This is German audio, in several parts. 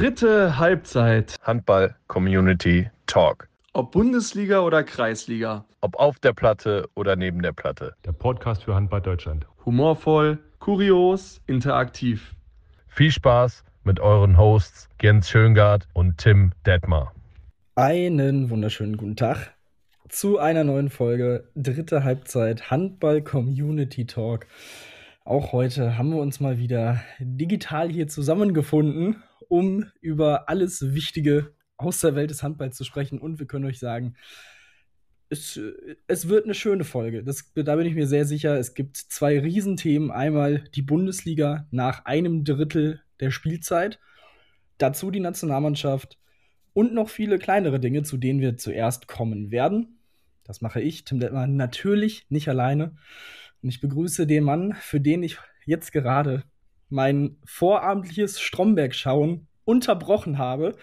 Dritte Halbzeit. Handball Community Talk. Ob Bundesliga oder Kreisliga. Ob auf der Platte oder neben der Platte. Der Podcast für Handball Deutschland. Humorvoll, kurios, interaktiv. Viel Spaß mit euren Hosts Jens Schöngard und Tim Detmar. Einen wunderschönen guten Tag zu einer neuen Folge Dritte Halbzeit Handball Community Talk. Auch heute haben wir uns mal wieder digital hier zusammengefunden, um über alles Wichtige aus der Welt des Handballs zu sprechen. Und wir können euch sagen, es, es wird eine schöne Folge. Das, da bin ich mir sehr sicher. Es gibt zwei Riesenthemen. Einmal die Bundesliga nach einem Drittel der Spielzeit. Dazu die Nationalmannschaft und noch viele kleinere Dinge, zu denen wir zuerst kommen werden. Das mache ich, Tim Detmer, natürlich nicht alleine. Und ich begrüße den Mann, für den ich jetzt gerade mein vorabendliches Stromberg-Schauen unterbrochen habe.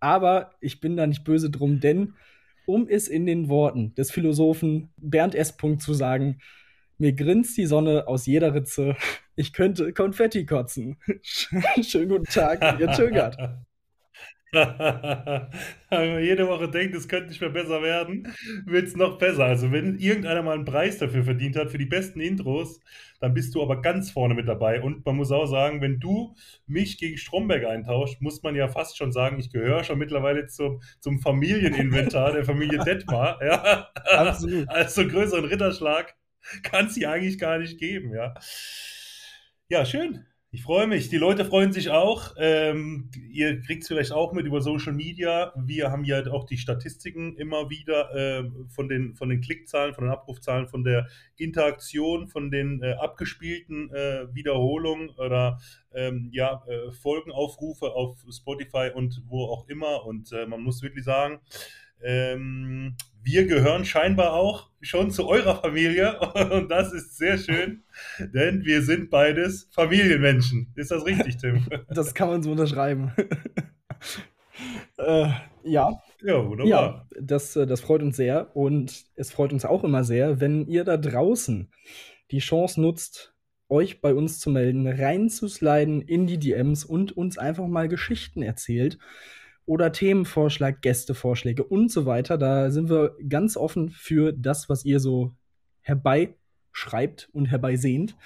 Aber ich bin da nicht böse drum, denn um es in den Worten des Philosophen Bernd S. zu sagen, mir grinst die Sonne aus jeder Ritze. Ich könnte Konfetti kotzen. Schönen guten Tag, ihr Tögert. Jede Woche denkt, es könnte nicht mehr besser werden, wird es noch besser. Also wenn irgendeiner mal einen Preis dafür verdient hat, für die besten Intros, dann bist du aber ganz vorne mit dabei. Und man muss auch sagen, wenn du mich gegen Stromberg eintauscht, muss man ja fast schon sagen, ich gehöre schon mittlerweile zum, zum Familieninventar der Familie Detmar. Ja? Absolut. Also größeren Ritterschlag kann es hier eigentlich gar nicht geben. Ja, ja schön. Ich freue mich. Die Leute freuen sich auch. Ähm, ihr kriegt es vielleicht auch mit über Social Media. Wir haben ja auch die Statistiken immer wieder äh, von, den, von den Klickzahlen, von den Abrufzahlen, von der Interaktion, von den äh, abgespielten äh, Wiederholungen oder ähm, ja, äh, Folgenaufrufe auf Spotify und wo auch immer. Und äh, man muss wirklich sagen, ähm, wir gehören scheinbar auch schon zu eurer Familie und das ist sehr schön, denn wir sind beides Familienmenschen. Ist das richtig, Tim? Das kann man so unterschreiben. äh, ja. Ja, wunderbar. Ja, das, äh, das freut uns sehr und es freut uns auch immer sehr, wenn ihr da draußen die Chance nutzt, euch bei uns zu melden, reinzusliden in die DMs und uns einfach mal Geschichten erzählt oder Themenvorschlag, Gästevorschläge und so weiter. Da sind wir ganz offen für das, was ihr so herbeischreibt und herbeisehnt.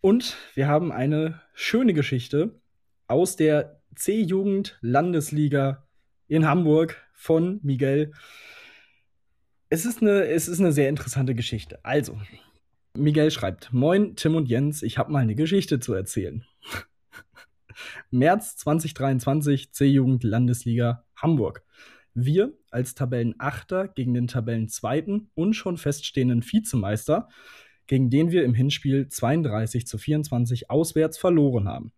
Und wir haben eine schöne Geschichte aus der C-Jugend Landesliga in Hamburg von Miguel. Es ist, eine, es ist eine sehr interessante Geschichte. Also, Miguel schreibt: Moin, Tim und Jens, ich habe mal eine Geschichte zu erzählen. März 2023 C-Jugend Landesliga Hamburg. Wir als Tabellenachter gegen den Tabellenzweiten und schon feststehenden Vizemeister, gegen den wir im Hinspiel 32 zu 24 auswärts verloren haben.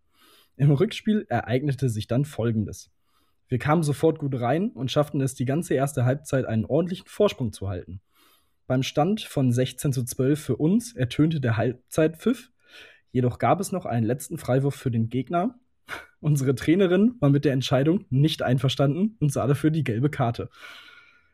Im Rückspiel ereignete sich dann Folgendes. Wir kamen sofort gut rein und schafften es, die ganze erste Halbzeit einen ordentlichen Vorsprung zu halten. Beim Stand von 16 zu 12 für uns ertönte der Halbzeitpfiff, jedoch gab es noch einen letzten Freiwurf für den Gegner, Unsere Trainerin war mit der Entscheidung nicht einverstanden und sah dafür die gelbe Karte.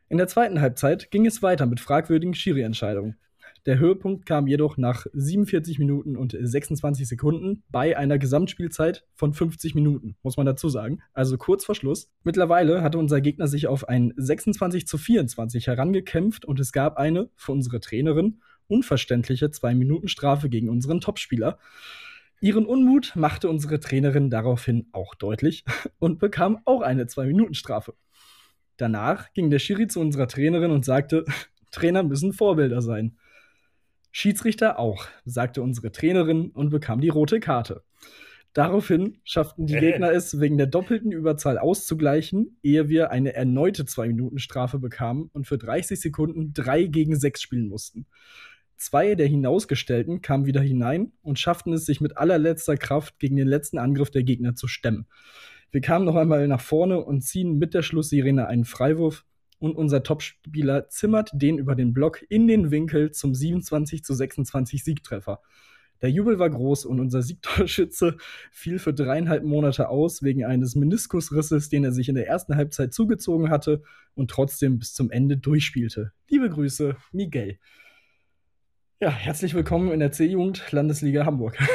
In der zweiten Halbzeit ging es weiter mit fragwürdigen Schiri-Entscheidungen. Der Höhepunkt kam jedoch nach 47 Minuten und 26 Sekunden bei einer Gesamtspielzeit von 50 Minuten, muss man dazu sagen. Also kurz vor Schluss. Mittlerweile hatte unser Gegner sich auf ein 26 zu 24 herangekämpft und es gab eine, für unsere Trainerin, unverständliche 2-Minuten-Strafe gegen unseren Topspieler. Ihren Unmut machte unsere Trainerin daraufhin auch deutlich und bekam auch eine 2-Minuten-Strafe. Danach ging der Schiri zu unserer Trainerin und sagte, Trainer müssen Vorbilder sein. Schiedsrichter auch, sagte unsere Trainerin und bekam die rote Karte. Daraufhin schafften die Gegner es, wegen der doppelten Überzahl auszugleichen, ehe wir eine erneute 2-Minuten-Strafe bekamen und für 30 Sekunden 3 gegen 6 spielen mussten. Zwei der Hinausgestellten kamen wieder hinein und schafften es, sich mit allerletzter Kraft gegen den letzten Angriff der Gegner zu stemmen. Wir kamen noch einmal nach vorne und ziehen mit der Schlusssirene einen Freiwurf und unser Topspieler zimmert den über den Block in den Winkel zum 27 zu 26 Siegtreffer. Der Jubel war groß und unser Siegtorschütze fiel für dreieinhalb Monate aus wegen eines Meniskusrisses, den er sich in der ersten Halbzeit zugezogen hatte und trotzdem bis zum Ende durchspielte. Liebe Grüße, Miguel. Ja, herzlich willkommen in der C-Jugend Landesliga Hamburg.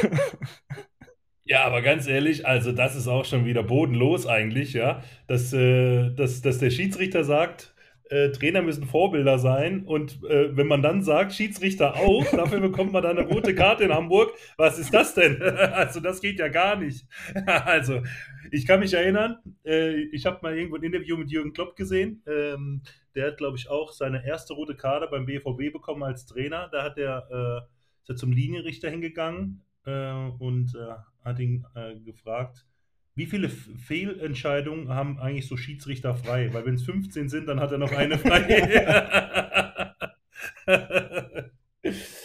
Ja, aber ganz ehrlich, also das ist auch schon wieder bodenlos eigentlich, ja, dass, äh, dass, dass der Schiedsrichter sagt, äh, Trainer müssen Vorbilder sein und äh, wenn man dann sagt, Schiedsrichter auch, dafür bekommt man dann eine rote Karte in Hamburg, was ist das denn? also das geht ja gar nicht. also ich kann mich erinnern, äh, ich habe mal irgendwo ein Interview mit Jürgen Klopp gesehen, ähm, der hat glaube ich auch seine erste rote Karte beim BVB bekommen als Trainer, da hat er, äh, ist er zum Linienrichter hingegangen äh, und äh, hat ihn gefragt, wie viele Fehlentscheidungen haben eigentlich so Schiedsrichter frei? Weil wenn es 15 sind, dann hat er noch eine frei.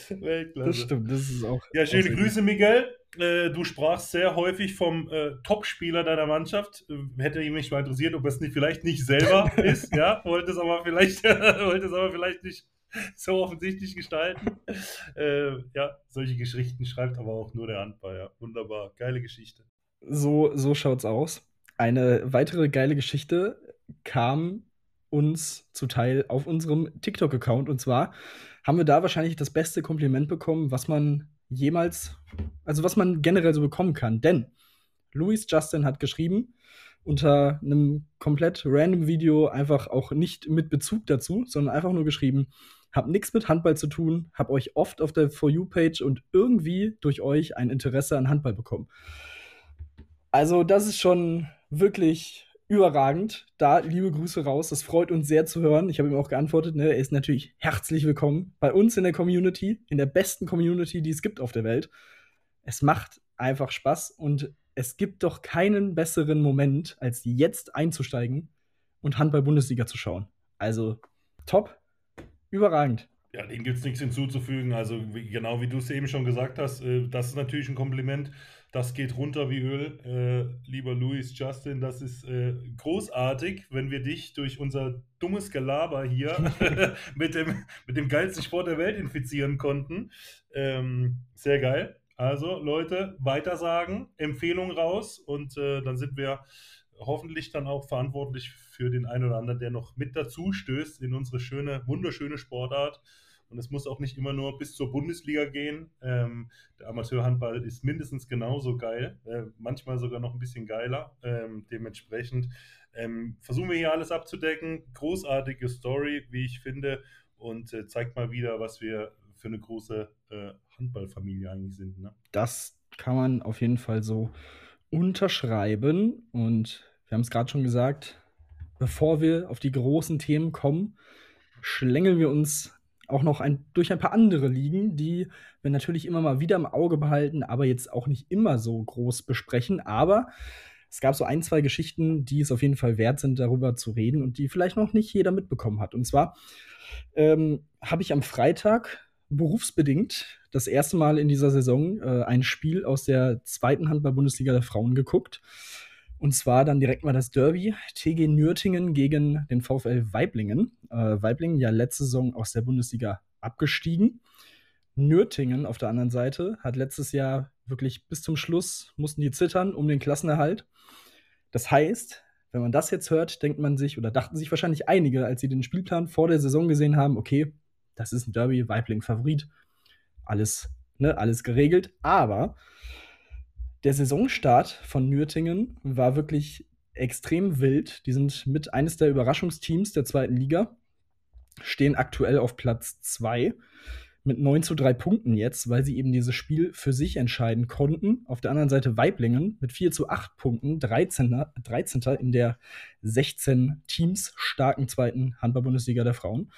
Weltklasse. Das stimmt, das ist auch. Ja, schöne Grüße, Miguel. Äh, du sprachst sehr häufig vom äh, Topspieler deiner Mannschaft. Äh, hätte mich mal interessiert, ob es nicht vielleicht nicht selber ist. Ja, wollte es aber vielleicht, wollte es aber vielleicht nicht so offensichtlich gestalten. Äh, ja, solche Geschichten schreibt aber auch nur der Handball. Ja. Wunderbar, geile Geschichte. So, so schaut's aus. Eine weitere geile Geschichte kam uns zuteil auf unserem TikTok-Account. Und zwar haben wir da wahrscheinlich das beste Kompliment bekommen, was man jemals, also was man generell so bekommen kann. Denn Louis Justin hat geschrieben, unter einem komplett random Video, einfach auch nicht mit Bezug dazu, sondern einfach nur geschrieben, hab nichts mit Handball zu tun, hab euch oft auf der For You-Page und irgendwie durch euch ein Interesse an Handball bekommen. Also, das ist schon wirklich überragend. Da liebe Grüße raus. Das freut uns sehr zu hören. Ich habe ihm auch geantwortet, ne? er ist natürlich herzlich willkommen bei uns in der Community, in der besten Community, die es gibt auf der Welt. Es macht einfach Spaß und es gibt doch keinen besseren Moment, als jetzt einzusteigen und Handball-Bundesliga zu schauen. Also top, überragend. Ja, dem gibt es nichts hinzuzufügen. Also genau wie du es eben schon gesagt hast, äh, das ist natürlich ein Kompliment. Das geht runter wie Öl. Äh, lieber Louis Justin, das ist äh, großartig, wenn wir dich durch unser dummes Gelaber hier mit, dem, mit dem geilsten Sport der Welt infizieren konnten. Ähm, sehr geil. Also Leute, weitersagen, Empfehlung raus und äh, dann sind wir hoffentlich dann auch verantwortlich für den einen oder anderen, der noch mit dazu stößt in unsere schöne, wunderschöne Sportart. Und es muss auch nicht immer nur bis zur Bundesliga gehen. Ähm, der Amateurhandball ist mindestens genauso geil, äh, manchmal sogar noch ein bisschen geiler. Ähm, dementsprechend ähm, versuchen wir hier alles abzudecken. Großartige Story, wie ich finde, und äh, zeigt mal wieder, was wir für eine große äh, Handballfamilie eigentlich sind. Ne? Das kann man auf jeden Fall so unterschreiben. Und wir haben es gerade schon gesagt, bevor wir auf die großen Themen kommen, schlängeln wir uns auch noch ein, durch ein paar andere Ligen, die wir natürlich immer mal wieder im Auge behalten, aber jetzt auch nicht immer so groß besprechen. Aber es gab so ein, zwei Geschichten, die es auf jeden Fall wert sind, darüber zu reden und die vielleicht noch nicht jeder mitbekommen hat. Und zwar ähm, habe ich am Freitag berufsbedingt das erste Mal in dieser Saison äh, ein Spiel aus der zweiten Handball-Bundesliga der Frauen geguckt. Und zwar dann direkt mal das Derby TG Nürtingen gegen den VfL Weiblingen. Äh, Weiblingen ja letzte Saison aus der Bundesliga abgestiegen. Nürtingen auf der anderen Seite hat letztes Jahr wirklich bis zum Schluss mussten die zittern um den Klassenerhalt. Das heißt, wenn man das jetzt hört, denkt man sich oder dachten sich wahrscheinlich einige, als sie den Spielplan vor der Saison gesehen haben, okay, das ist ein Derby, Weibling Favorit, alles, ne, alles geregelt. Aber der Saisonstart von Nürtingen war wirklich extrem wild. Die sind mit eines der Überraschungsteams der zweiten Liga, stehen aktuell auf Platz 2 mit 9 zu 3 Punkten jetzt, weil sie eben dieses Spiel für sich entscheiden konnten. Auf der anderen Seite Weiblingen mit 4 zu 8 Punkten, 13. 13. in der 16 Teams starken zweiten Handball-Bundesliga der Frauen.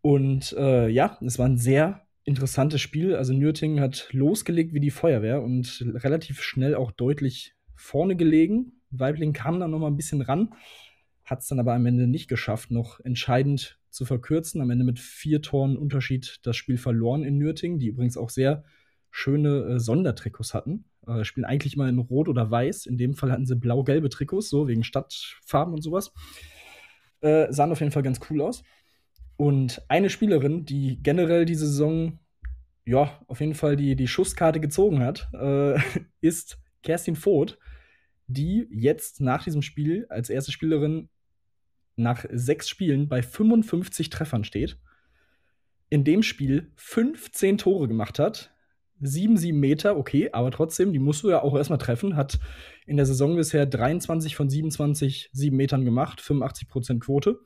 Und äh, ja, es war ein sehr interessantes Spiel. Also Nürtingen hat losgelegt wie die Feuerwehr und relativ schnell auch deutlich vorne gelegen. Weibling kam dann noch mal ein bisschen ran, hat es dann aber am Ende nicht geschafft, noch entscheidend zu verkürzen. Am Ende mit vier Toren Unterschied das Spiel verloren in Nürtingen, die übrigens auch sehr schöne äh, Sondertrikots hatten. Äh, spielen eigentlich immer in Rot oder Weiß. In dem Fall hatten sie blau-gelbe Trikots, so wegen Stadtfarben und sowas. Äh, sahen auf jeden Fall ganz cool aus. Und eine Spielerin, die generell diese Saison ja, auf jeden Fall die, die Schusskarte gezogen hat, äh, ist Kerstin Voth, die jetzt nach diesem Spiel als erste Spielerin nach sechs Spielen bei 55 Treffern steht. In dem Spiel 15 Tore gemacht hat, 7, 7 Meter, okay, aber trotzdem, die musst du ja auch erstmal treffen. Hat in der Saison bisher 23 von 27 7 Metern gemacht, 85% Quote.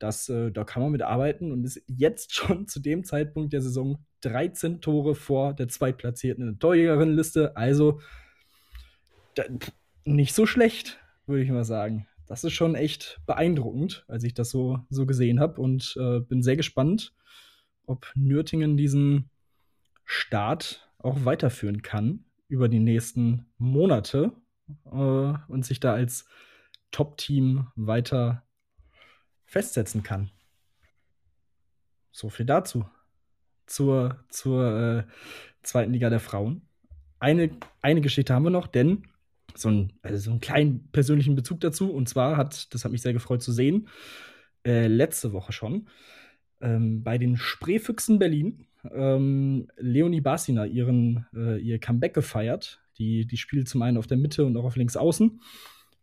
Das, äh, da kann man mit arbeiten und ist jetzt schon zu dem Zeitpunkt der Saison 13 Tore vor der Zweitplatzierten Torjägerinnenliste. Also da, nicht so schlecht, würde ich mal sagen. Das ist schon echt beeindruckend, als ich das so, so gesehen habe und äh, bin sehr gespannt, ob Nürtingen diesen Start auch weiterführen kann über die nächsten Monate äh, und sich da als Top-Team weiter festsetzen kann. So viel dazu. Zur, zur äh, zweiten Liga der Frauen. Eine, eine Geschichte haben wir noch, denn so, ein, also so einen kleinen persönlichen Bezug dazu. Und zwar hat, das hat mich sehr gefreut zu sehen, äh, letzte Woche schon, ähm, bei den Spreefüchsen Berlin ähm, Leonie Bassina ihren, äh, ihr Comeback gefeiert. Die, die spielt zum einen auf der Mitte und auch auf links außen.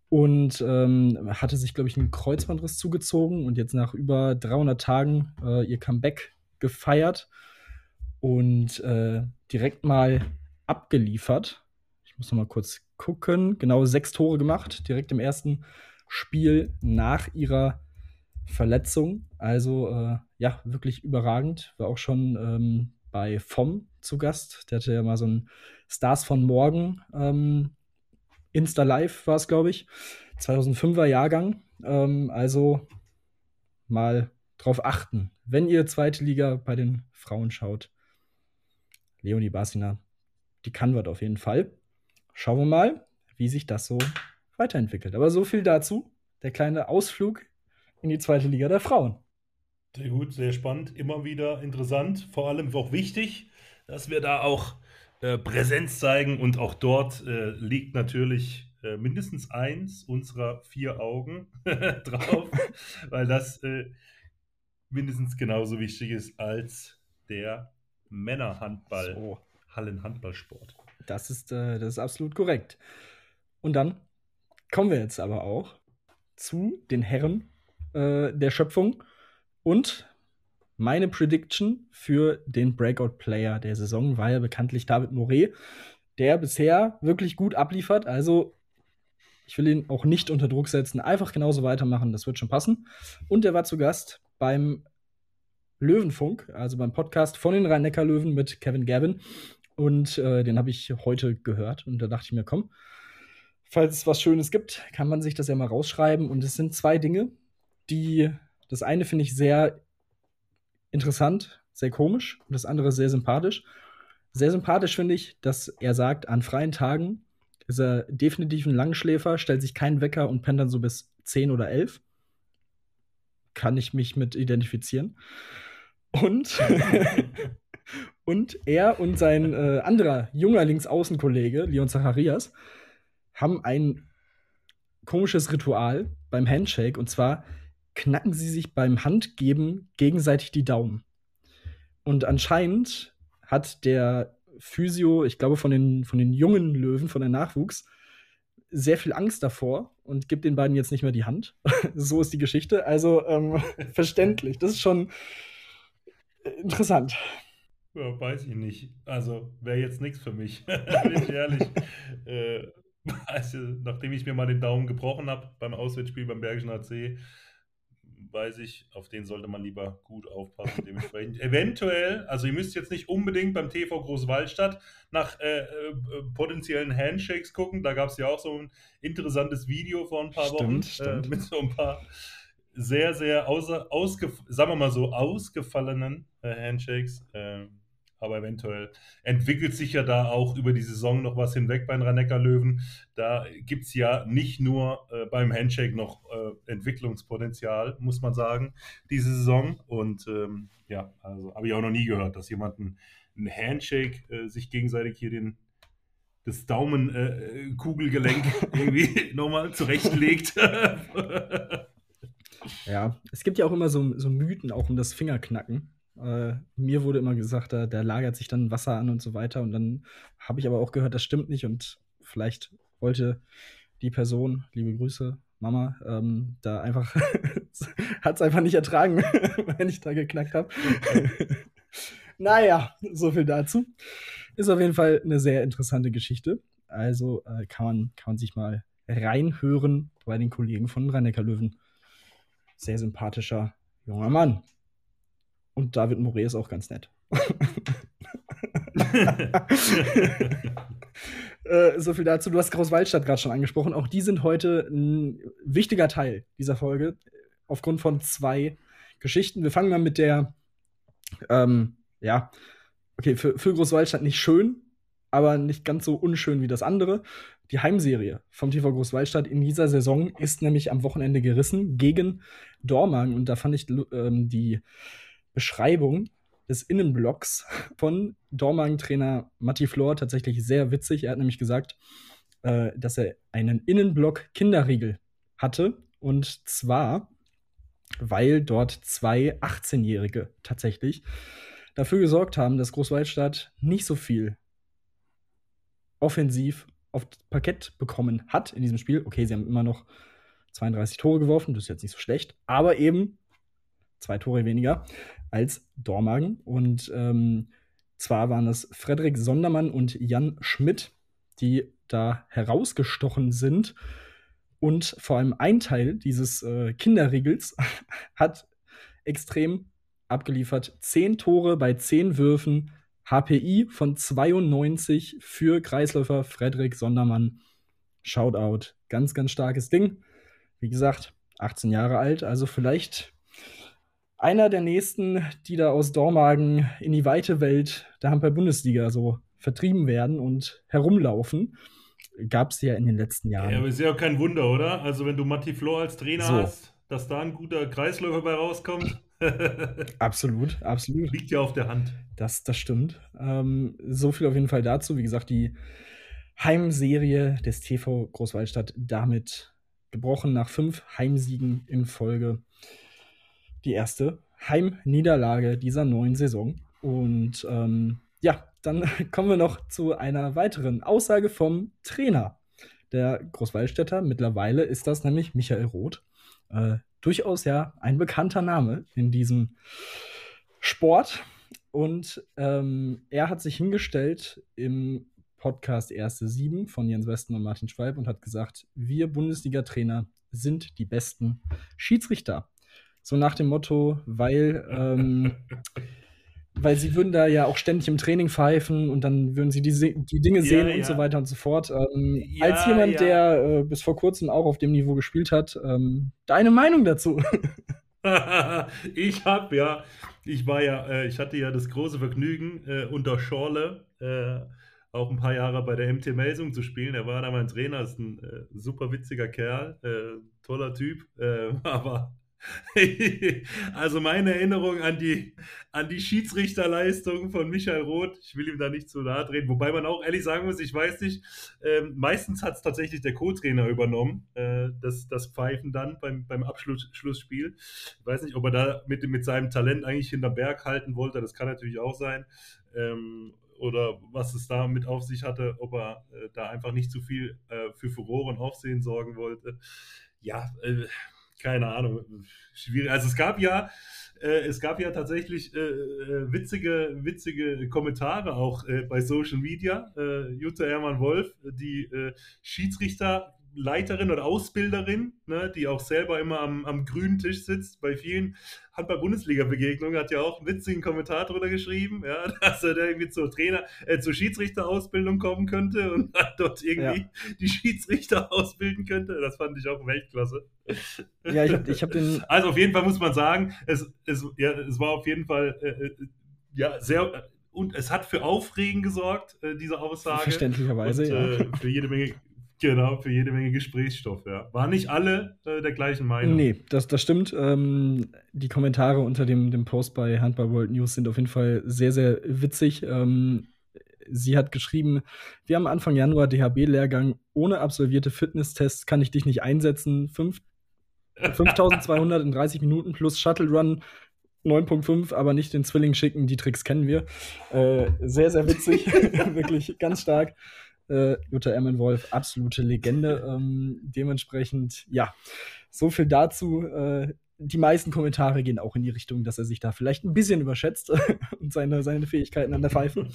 Und ähm, hatte sich, glaube ich, einen Kreuzbandriss zugezogen und jetzt nach über 300 Tagen äh, ihr Comeback gefeiert und äh, direkt mal abgeliefert. Ich muss noch mal kurz gucken. Genau sechs Tore gemacht, direkt im ersten Spiel nach ihrer Verletzung. Also äh, ja, wirklich überragend. War auch schon ähm, bei FOM zu Gast. Der hatte ja mal so ein Stars von Morgen ähm, Insta Live war es, glaube ich. 2005er Jahrgang. Ähm, also mal drauf achten, wenn ihr zweite Liga bei den Frauen schaut. Leonie Basina, die kann was auf jeden Fall. Schauen wir mal, wie sich das so weiterentwickelt. Aber so viel dazu. Der kleine Ausflug in die zweite Liga der Frauen. Sehr gut, sehr spannend, immer wieder interessant, vor allem auch wichtig, dass wir da auch äh, Präsenz zeigen und auch dort äh, liegt natürlich äh, mindestens eins unserer vier Augen drauf, weil das äh, mindestens genauso wichtig ist als der Männerhandball, so. Hallenhandballsport. Das ist, das ist absolut korrekt. Und dann kommen wir jetzt aber auch zu den Herren äh, der Schöpfung und meine Prediction für den Breakout-Player der Saison war ja bekanntlich David Moret, der bisher wirklich gut abliefert. Also ich will ihn auch nicht unter Druck setzen, einfach genauso weitermachen, das wird schon passen. Und er war zu Gast beim Löwenfunk, also beim Podcast von den Rhein-Neckar-Löwen mit Kevin Gavin. Und äh, den habe ich heute gehört und da dachte ich mir, komm, falls es was Schönes gibt, kann man sich das ja mal rausschreiben. Und es sind zwei Dinge, die, das eine finde ich sehr interessant, sehr komisch und das andere sehr sympathisch. Sehr sympathisch finde ich, dass er sagt, an freien Tagen ist er definitiv ein Langschläfer, stellt sich keinen Wecker und pennt dann so bis 10 oder 11. Kann ich mich mit identifizieren. Und, und er und sein äh, anderer junger Linksaußenkollege, Leon Zacharias, haben ein komisches Ritual beim Handshake. Und zwar knacken sie sich beim Handgeben gegenseitig die Daumen. Und anscheinend hat der Physio, ich glaube von den, von den jungen Löwen, von der Nachwuchs, sehr viel Angst davor und gibt den beiden jetzt nicht mehr die Hand. so ist die Geschichte. Also ähm, verständlich. Das ist schon interessant. Ja, weiß ich nicht. Also wäre jetzt nichts für mich. Bin ich ehrlich. äh, also, nachdem ich mir mal den Daumen gebrochen habe beim Auswärtsspiel beim Bergischen AC, weiß ich, auf den sollte man lieber gut aufpassen. Dementsprechend eventuell, also ihr müsst jetzt nicht unbedingt beim TV Großwaldstadt nach äh, äh, potenziellen Handshakes gucken. Da gab es ja auch so ein interessantes Video vor ein paar stimmt, Wochen stimmt. Äh, mit so ein paar sehr, sehr außer, ausgef sagen wir mal so ausgefallenen äh, Handshakes. Ähm, aber eventuell entwickelt sich ja da auch über die Saison noch was hinweg bei den rhein löwen Da gibt es ja nicht nur äh, beim Handshake noch äh, Entwicklungspotenzial, muss man sagen, diese Saison. Und ähm, ja, also habe ich auch noch nie gehört, dass jemand ein, ein Handshake äh, sich gegenseitig hier den das Daumenkugelgelenk äh, irgendwie nochmal zurechtlegt. ja, es gibt ja auch immer so, so Mythen auch um das Fingerknacken. Äh, mir wurde immer gesagt, da, da, lagert sich dann Wasser an und so weiter. Und dann habe ich aber auch gehört, das stimmt nicht. Und vielleicht wollte die Person, liebe Grüße, Mama, ähm, da einfach, hat es einfach nicht ertragen, wenn ich da geknackt habe. naja, so viel dazu. ist auf jeden Fall eine sehr interessante Geschichte. Also äh, kann, man, kann man sich mal reinhören bei den Kollegen von rhein löwen Sehr sympathischer junger Mann. Und David Moret ist auch ganz nett. äh, so viel dazu. Du hast Großwaldstadt gerade schon angesprochen. Auch die sind heute ein wichtiger Teil dieser Folge. Aufgrund von zwei Geschichten. Wir fangen mal mit der, ähm, ja, okay, für, für Großwaldstadt nicht schön, aber nicht ganz so unschön wie das andere. Die Heimserie vom TV Großwaldstadt in dieser Saison ist nämlich am Wochenende gerissen gegen Dormagen. Und da fand ich ähm, die Beschreibung des Innenblocks von Dormagen-Trainer Matti Flor tatsächlich sehr witzig. Er hat nämlich gesagt, äh, dass er einen Innenblock Kinderriegel hatte. Und zwar, weil dort zwei 18-Jährige tatsächlich dafür gesorgt haben, dass Großwaldstadt nicht so viel offensiv auf Parkett bekommen hat in diesem Spiel. Okay, sie haben immer noch 32 Tore geworfen, das ist jetzt nicht so schlecht, aber eben zwei Tore weniger als Dormagen. Und ähm, zwar waren es Frederik Sondermann und Jan Schmidt, die da herausgestochen sind. Und vor allem ein Teil dieses äh, Kinderriegels hat extrem abgeliefert. Zehn Tore bei zehn Würfen, HPI von 92 für Kreisläufer Frederik Sondermann. Shoutout. Ganz, ganz starkes Ding. Wie gesagt, 18 Jahre alt, also vielleicht einer der nächsten, die da aus Dormagen in die weite Welt der Handball-Bundesliga so vertrieben werden und herumlaufen. Gab es ja in den letzten Jahren. Ja, aber ist ja auch kein Wunder, oder? Also, wenn du Matti Flor als Trainer so. hast, dass da ein guter Kreisläufer bei rauskommt. absolut, absolut. Liegt ja auf der Hand. Das, das stimmt. Ähm, so viel auf jeden Fall dazu. Wie gesagt, die Heimserie des TV Großwaldstadt damit gebrochen nach fünf Heimsiegen in Folge die erste Heimniederlage dieser neuen Saison. Und ähm, ja, dann kommen wir noch zu einer weiteren Aussage vom Trainer der Großwaldstätter. Mittlerweile ist das nämlich Michael Roth. Äh, durchaus ja ein bekannter Name in diesem Sport. Und ähm, er hat sich hingestellt im Podcast Erste Sieben von Jens Westen und Martin Schwalb und hat gesagt, wir Bundesliga-Trainer sind die besten Schiedsrichter so nach dem Motto, weil, ähm, weil sie würden da ja auch ständig im Training pfeifen und dann würden sie die, die Dinge sehen ja, und so weiter und so fort. Ähm, ja, als jemand, ja. der äh, bis vor kurzem auch auf dem Niveau gespielt hat, ähm, deine Meinung dazu? ich habe ja, ich war ja, äh, ich hatte ja das große Vergnügen, äh, unter Schorle äh, auch ein paar Jahre bei der MT Melsung zu spielen. Er war da mein Trainer, ist ein äh, super witziger Kerl, äh, toller Typ, aber also meine Erinnerung an die, an die Schiedsrichterleistung von Michael Roth, ich will ihm da nicht zu nahe treten, wobei man auch ehrlich sagen muss, ich weiß nicht, ähm, meistens hat es tatsächlich der Co-Trainer übernommen, äh, das, das Pfeifen dann beim, beim Abschlussspiel. Ich weiß nicht, ob er da mit, mit seinem Talent eigentlich hinterm Berg halten wollte, das kann natürlich auch sein. Ähm, oder was es da mit auf sich hatte, ob er äh, da einfach nicht zu viel äh, für Furore und Aufsehen sorgen wollte. Ja, äh, keine Ahnung, schwierig. Also es gab ja, äh, es gab ja tatsächlich äh, äh witzige, witzige Kommentare auch äh, bei Social Media. Äh, Jutta Hermann Wolf, die äh, Schiedsrichter Leiterin oder Ausbilderin, ne, die auch selber immer am, am grünen Tisch sitzt, bei vielen Handball-Bundesliga-Begegnungen, hat ja auch einen witzigen Kommentar drüber geschrieben, ja, dass er da irgendwie zur Trainer, äh, zur Schiedsrichterausbildung kommen könnte und dort irgendwie ja. die Schiedsrichter ausbilden könnte. Das fand ich auch Weltklasse. Ja, ich habe ich hab den. Also auf jeden Fall muss man sagen, es, es, ja, es war auf jeden Fall äh, äh ja, sehr und es hat für Aufregen gesorgt, äh, diese Aussage. Verständlicherweise, und, ja. Äh, für jede Menge Genau, für jede Menge Gesprächsstoff, ja. Waren nicht alle äh, der gleichen Meinung. Nee, das, das stimmt. Ähm, die Kommentare unter dem, dem Post bei Handball World News sind auf jeden Fall sehr, sehr witzig. Ähm, sie hat geschrieben, wir haben Anfang Januar DHB-Lehrgang. Ohne absolvierte Fitnesstests kann ich dich nicht einsetzen. 5200 in 30 Minuten plus Shuttle Run 9.5, aber nicht den Zwilling schicken. Die Tricks kennen wir. Äh, sehr, sehr witzig. Wirklich ganz stark. Äh, Jutta Emmenwolf, absolute Legende. Ähm, dementsprechend, ja, so viel dazu. Äh, die meisten Kommentare gehen auch in die Richtung, dass er sich da vielleicht ein bisschen überschätzt und seine, seine Fähigkeiten an der Pfeife.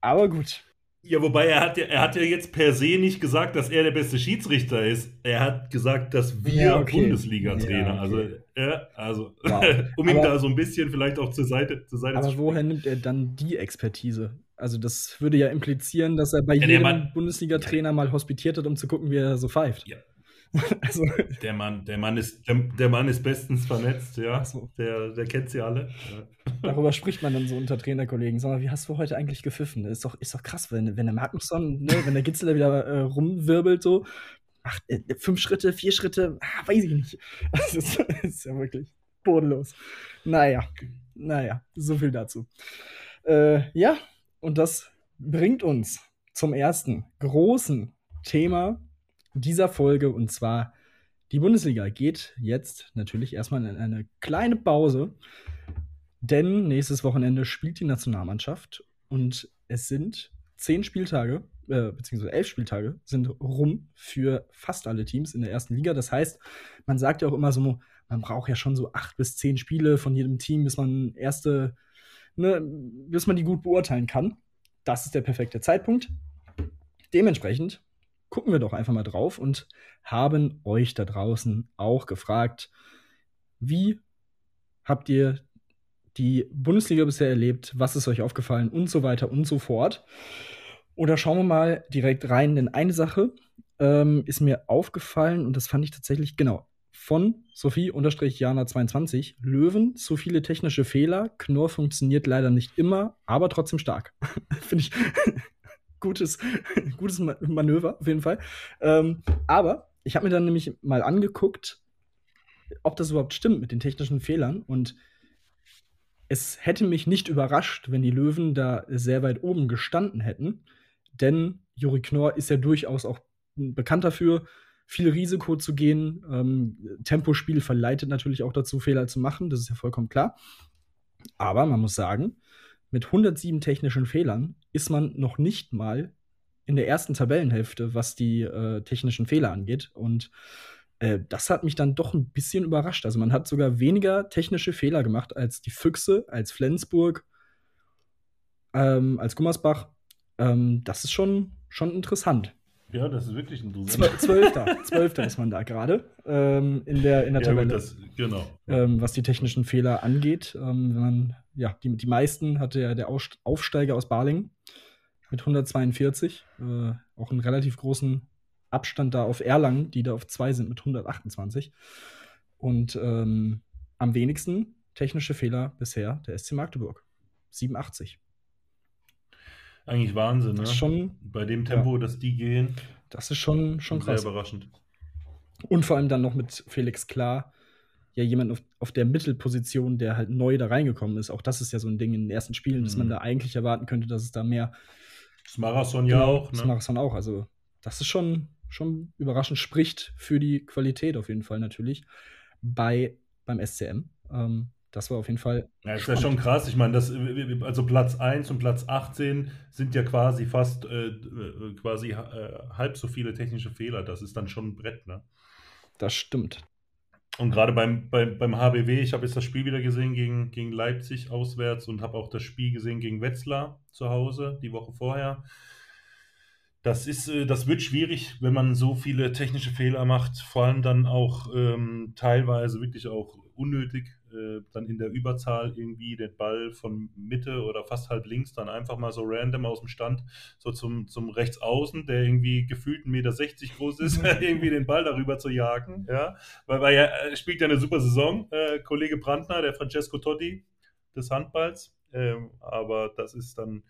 Aber gut. Ja, wobei er hat ja, er hat ja jetzt per se nicht gesagt, dass er der beste Schiedsrichter ist. Er hat gesagt, dass wir Ja, okay. Bundesliga-Trainer, Ja, also, okay. ja, also Wow. um ihm Aber- da so ein bisschen vielleicht auch zur Seite, zur Seite Aber zu woher nimmt er dann die Expertise? Also, das würde ja implizieren, dass er bei der jedem Bundesliga-Trainer mal hospitiert hat, um zu gucken, wie er so pfeift. Ja. Also, Der Mann, der Mann ist, der, der Mann ist bestens vernetzt, ja. So. Der, der kennt sie alle. Ja. darüber spricht man dann so unter Trainerkollegen. Sag mal, wie hast du heute eigentlich gepfiffen? Ist doch, ist doch krass, wenn, wenn der Magnusson, ne, wenn der Gitzel da wieder äh, rumwirbelt, so, ach, äh, fünf Schritte, vier Schritte, ah, weiß ich nicht. Das ist, ist ja wirklich bodenlos. Naja, naja, so viel dazu. Äh, ja, und das bringt uns zum ersten großen Thema dieser Folge und zwar die Bundesliga geht jetzt natürlich erstmal in eine kleine Pause, denn nächstes Wochenende spielt die Nationalmannschaft und es sind zehn Spieltage, äh, beziehungsweise elf Spieltage sind rum für fast alle Teams in der ersten Liga. Das heißt, man sagt ja auch immer so, man braucht ja schon so acht bis zehn Spiele von jedem Team, bis man erste, ne, bis man die gut beurteilen kann. Das ist der perfekte Zeitpunkt. Dementsprechend gucken wir doch einfach mal drauf und haben euch da draußen auch gefragt, wie habt ihr die Bundesliga bisher erlebt, was ist euch aufgefallen und so weiter und so fort. Oder schauen wir mal direkt rein, denn eine Sache ähm, ist mir aufgefallen und das fand ich tatsächlich genau von Sophie-Jana22. Löwen, so viele technische Fehler. Knorr funktioniert leider nicht immer, aber trotzdem stark. Finde ich gutes, gutes Ma- Manöver auf jeden Fall. Ähm, aber ich habe mir dann nämlich mal angeguckt, ob das überhaupt stimmt mit den technischen Fehlern. Und es hätte mich nicht überrascht, wenn die Löwen da sehr weit oben gestanden hätten. Denn Juri Knorr ist ja durchaus auch bekannt dafür, viel Risiko zu gehen. Ähm, Tempospiel verleitet natürlich auch dazu, Fehler zu machen. Das ist ja vollkommen klar. Aber man muss sagen, mit 107 technischen Fehlern ist man noch nicht mal in der ersten Tabellenhälfte, was die äh, technischen Fehler angeht. Und äh, das hat mich dann doch ein bisschen überrascht. Also man hat sogar weniger technische Fehler gemacht als die Füchse, als Flensburg, ähm, als Gummersbach. Ähm, das ist schon, schon interessant. Ja, das ist wirklich ein Zwe- Zwölfter, Zwölfter ist man da gerade ähm, in der, in der Ja, Tabelle gut, das, genau. ähm, was die technischen Fehler angeht. Ähm, wenn man, ja, die, die meisten hatte ja der Aufsteiger aus Balingen mit 142. Äh, auch einen relativ großen Abstand da auf Erlangen, die da auf zwei sind mit 128. Und ähm, am wenigsten technische Fehler bisher der SC Magdeburg. 87. Eigentlich Wahnsinn, ne? Das ist schon, Bei dem Tempo, dass die gehen, das ist schon, schon sehr krass. überraschend. Und vor allem dann noch mit Felix Klar, ja jemand auf, auf der Mittelposition, der halt neu da reingekommen ist. Auch das ist ja so ein Ding in den ersten Spielen, dass man Mhm. da eigentlich erwarten könnte, dass es da mehr Das Marathon ja auch, Das ne? Marathon auch. Also, das ist schon, schon überraschend, spricht für die Qualität auf jeden Fall natürlich bei, beim SCM. Ähm, das war auf jeden Fall. Ja, ist ja schon krass. Ich meine, das, also Platz 1 und Platz 18 sind ja quasi fast äh, äh, quasi äh, halb so viele technische Fehler. Das ist dann schon ein Brett, ne? Das stimmt. Und gerade beim, beim, beim HBW, ich habe jetzt das Spiel wieder gesehen gegen, gegen Leipzig auswärts und habe auch das Spiel gesehen gegen Wetzlar zu Hause die Woche vorher. Das ist, äh, das wird schwierig, wenn man so viele technische Fehler macht, vor allem dann auch ähm, teilweise wirklich auch unnötig, äh, dann in der Überzahl irgendwie den Ball von Mitte oder fast halb links dann einfach mal so random aus dem Stand so zum, zum Rechtsaußen, der irgendwie gefühlt 1,60 Meter groß ist, irgendwie den Ball darüber zu jagen, ja, weil, weil er äh, spielt ja eine super Saison, äh, Kollege Brandner, der Francesco Totti des Handballs, ähm, aber das ist dann,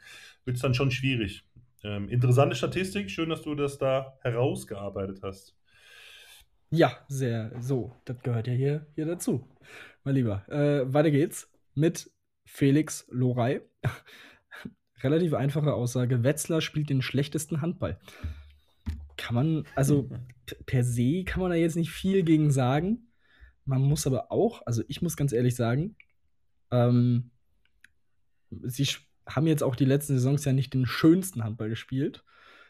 wird es dann schon schwierig. Ähm, interessante Statistik, schön, dass du das da herausgearbeitet hast. Ja, sehr. So, das gehört ja hier, hier dazu. Mein Lieber. Äh, weiter geht's mit Felix Lorey. Relativ einfache Aussage. Wetzlar spielt den schlechtesten Handball. Kann man, also per se kann man da jetzt nicht viel gegen sagen. Man muss aber auch, also ich muss ganz ehrlich sagen, ähm, sie haben jetzt auch die letzten Saisons ja nicht den schönsten Handball gespielt.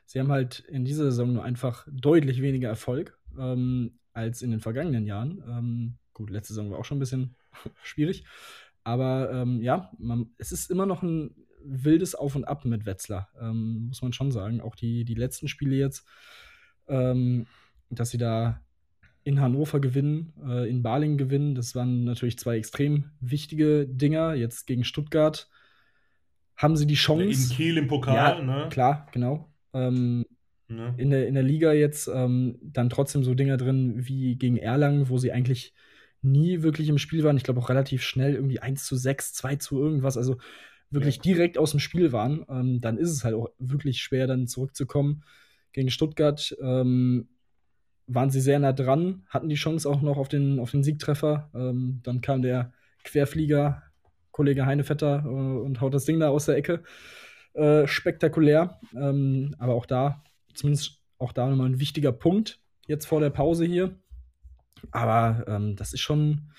Sie haben halt in dieser Saison nur einfach deutlich weniger Erfolg ähm, als in den vergangenen Jahren. Ähm, gut, letzte Saison war auch schon ein bisschen schwierig. Aber ähm, ja, man, es ist immer noch ein wildes Auf und Ab mit Wetzlar, ähm, muss man schon sagen. Auch die, die letzten Spiele jetzt, ähm, dass sie da in Hannover gewinnen, äh, in Balingen gewinnen, das waren natürlich zwei extrem wichtige Dinger. Jetzt gegen Stuttgart haben sie die Chance. In Kiel im Pokal, ja, ne? Klar, genau. Ähm, Ja. in der, in der Liga jetzt ähm, dann trotzdem so Dinger drin wie gegen Erlangen, wo sie eigentlich nie wirklich im Spiel waren. Ich glaube auch relativ schnell irgendwie 1 zu 6, 2 zu irgendwas, also wirklich Ja. direkt aus dem Spiel waren. Ähm, dann ist es halt auch wirklich schwer, dann zurückzukommen. Gegen Stuttgart ähm, waren sie sehr nah dran, hatten die Chance auch noch auf den, auf den Siegtreffer. Ähm, dann kam der Querflieger, Kollege Heinevetter, äh, und haut das Ding da aus der Ecke. Äh, spektakulär. Ähm, aber auch da, zumindest auch da nochmal ein wichtiger Punkt jetzt vor der Pause hier. Aber ähm, das ist schon,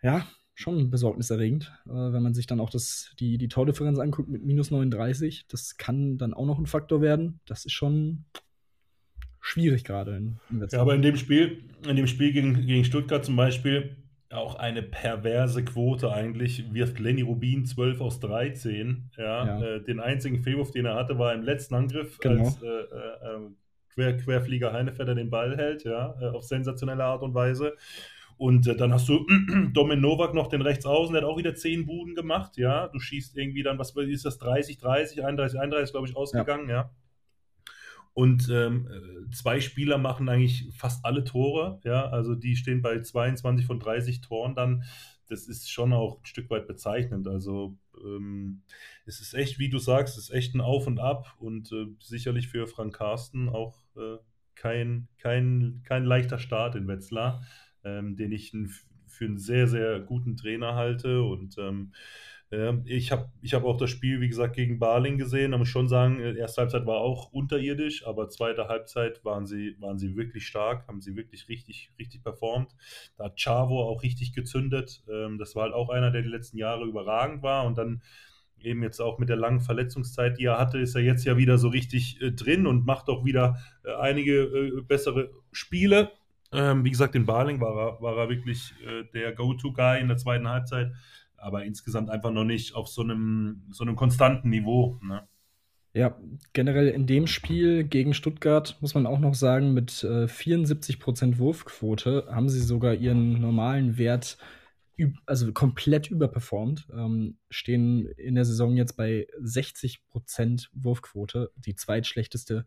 ja, schon besorgniserregend, äh, wenn man sich dann auch das, die, die Tordifferenz anguckt mit minus 39. Das kann dann auch noch ein Faktor werden. Das ist schon schwierig gerade in, in Ja, aber in dem Spiel, in dem Spiel gegen, gegen Stuttgart zum Beispiel, auch eine perverse Quote eigentlich, wirft Lenny Rubin 12 aus 13. Ja, Ja. Äh, den einzigen Fehlwurf, den er hatte, war im letzten Angriff, Genau. als äh, äh, äh, Quer, Querflieger Heinevetter den Ball hält, ja, äh, auf sensationelle Art und Weise. Und äh, dann hast du Domin Novak noch den Rechtsaußen, der hat auch wieder 10 Buden gemacht, ja. Du schießt irgendwie dann, was ist das, 30, 30, 31, 31, glaube ich, ausgegangen, ja. Und ähm, äh, zwei Spieler machen eigentlich fast alle Tore, ja. Also die stehen bei 22 von 30 Toren dann. Das ist schon auch ein Stück weit bezeichnend. Also ähm, es ist echt, wie du sagst, es ist echt ein Auf und Ab und äh, sicherlich für Frank Carsten auch äh, kein, kein, kein leichter Start in Wetzlar, ähm, den ich für einen sehr, sehr guten Trainer halte. Und ähm, ich habe ich hab auch das Spiel, wie gesagt, gegen Baling gesehen. Da muss ich schon sagen, äh, erste Halbzeit war auch unterirdisch, aber zweite Halbzeit waren sie, waren sie wirklich stark, haben sie wirklich richtig, richtig performt. Da hat Chavo auch richtig gezündet. Ähm, das war halt auch einer, der die letzten Jahre überragend war und dann eben jetzt auch mit der langen Verletzungszeit, die er hatte, ist er jetzt ja wieder so richtig äh, drin und macht auch wieder äh, einige bessere Spiele. Ähm, wie gesagt, in Baling war er, war er wirklich der Go-To-Guy in der zweiten Halbzeit, aber insgesamt einfach noch nicht auf so einem, so einem konstanten Niveau. Ne? Ja, generell in dem Spiel gegen Stuttgart muss man auch noch sagen, mit äh, 74% Wurfquote haben sie sogar ihren normalen Wert also komplett überperformt, ähm, stehen in der Saison jetzt bei 60% Wurfquote, die zweitschlechteste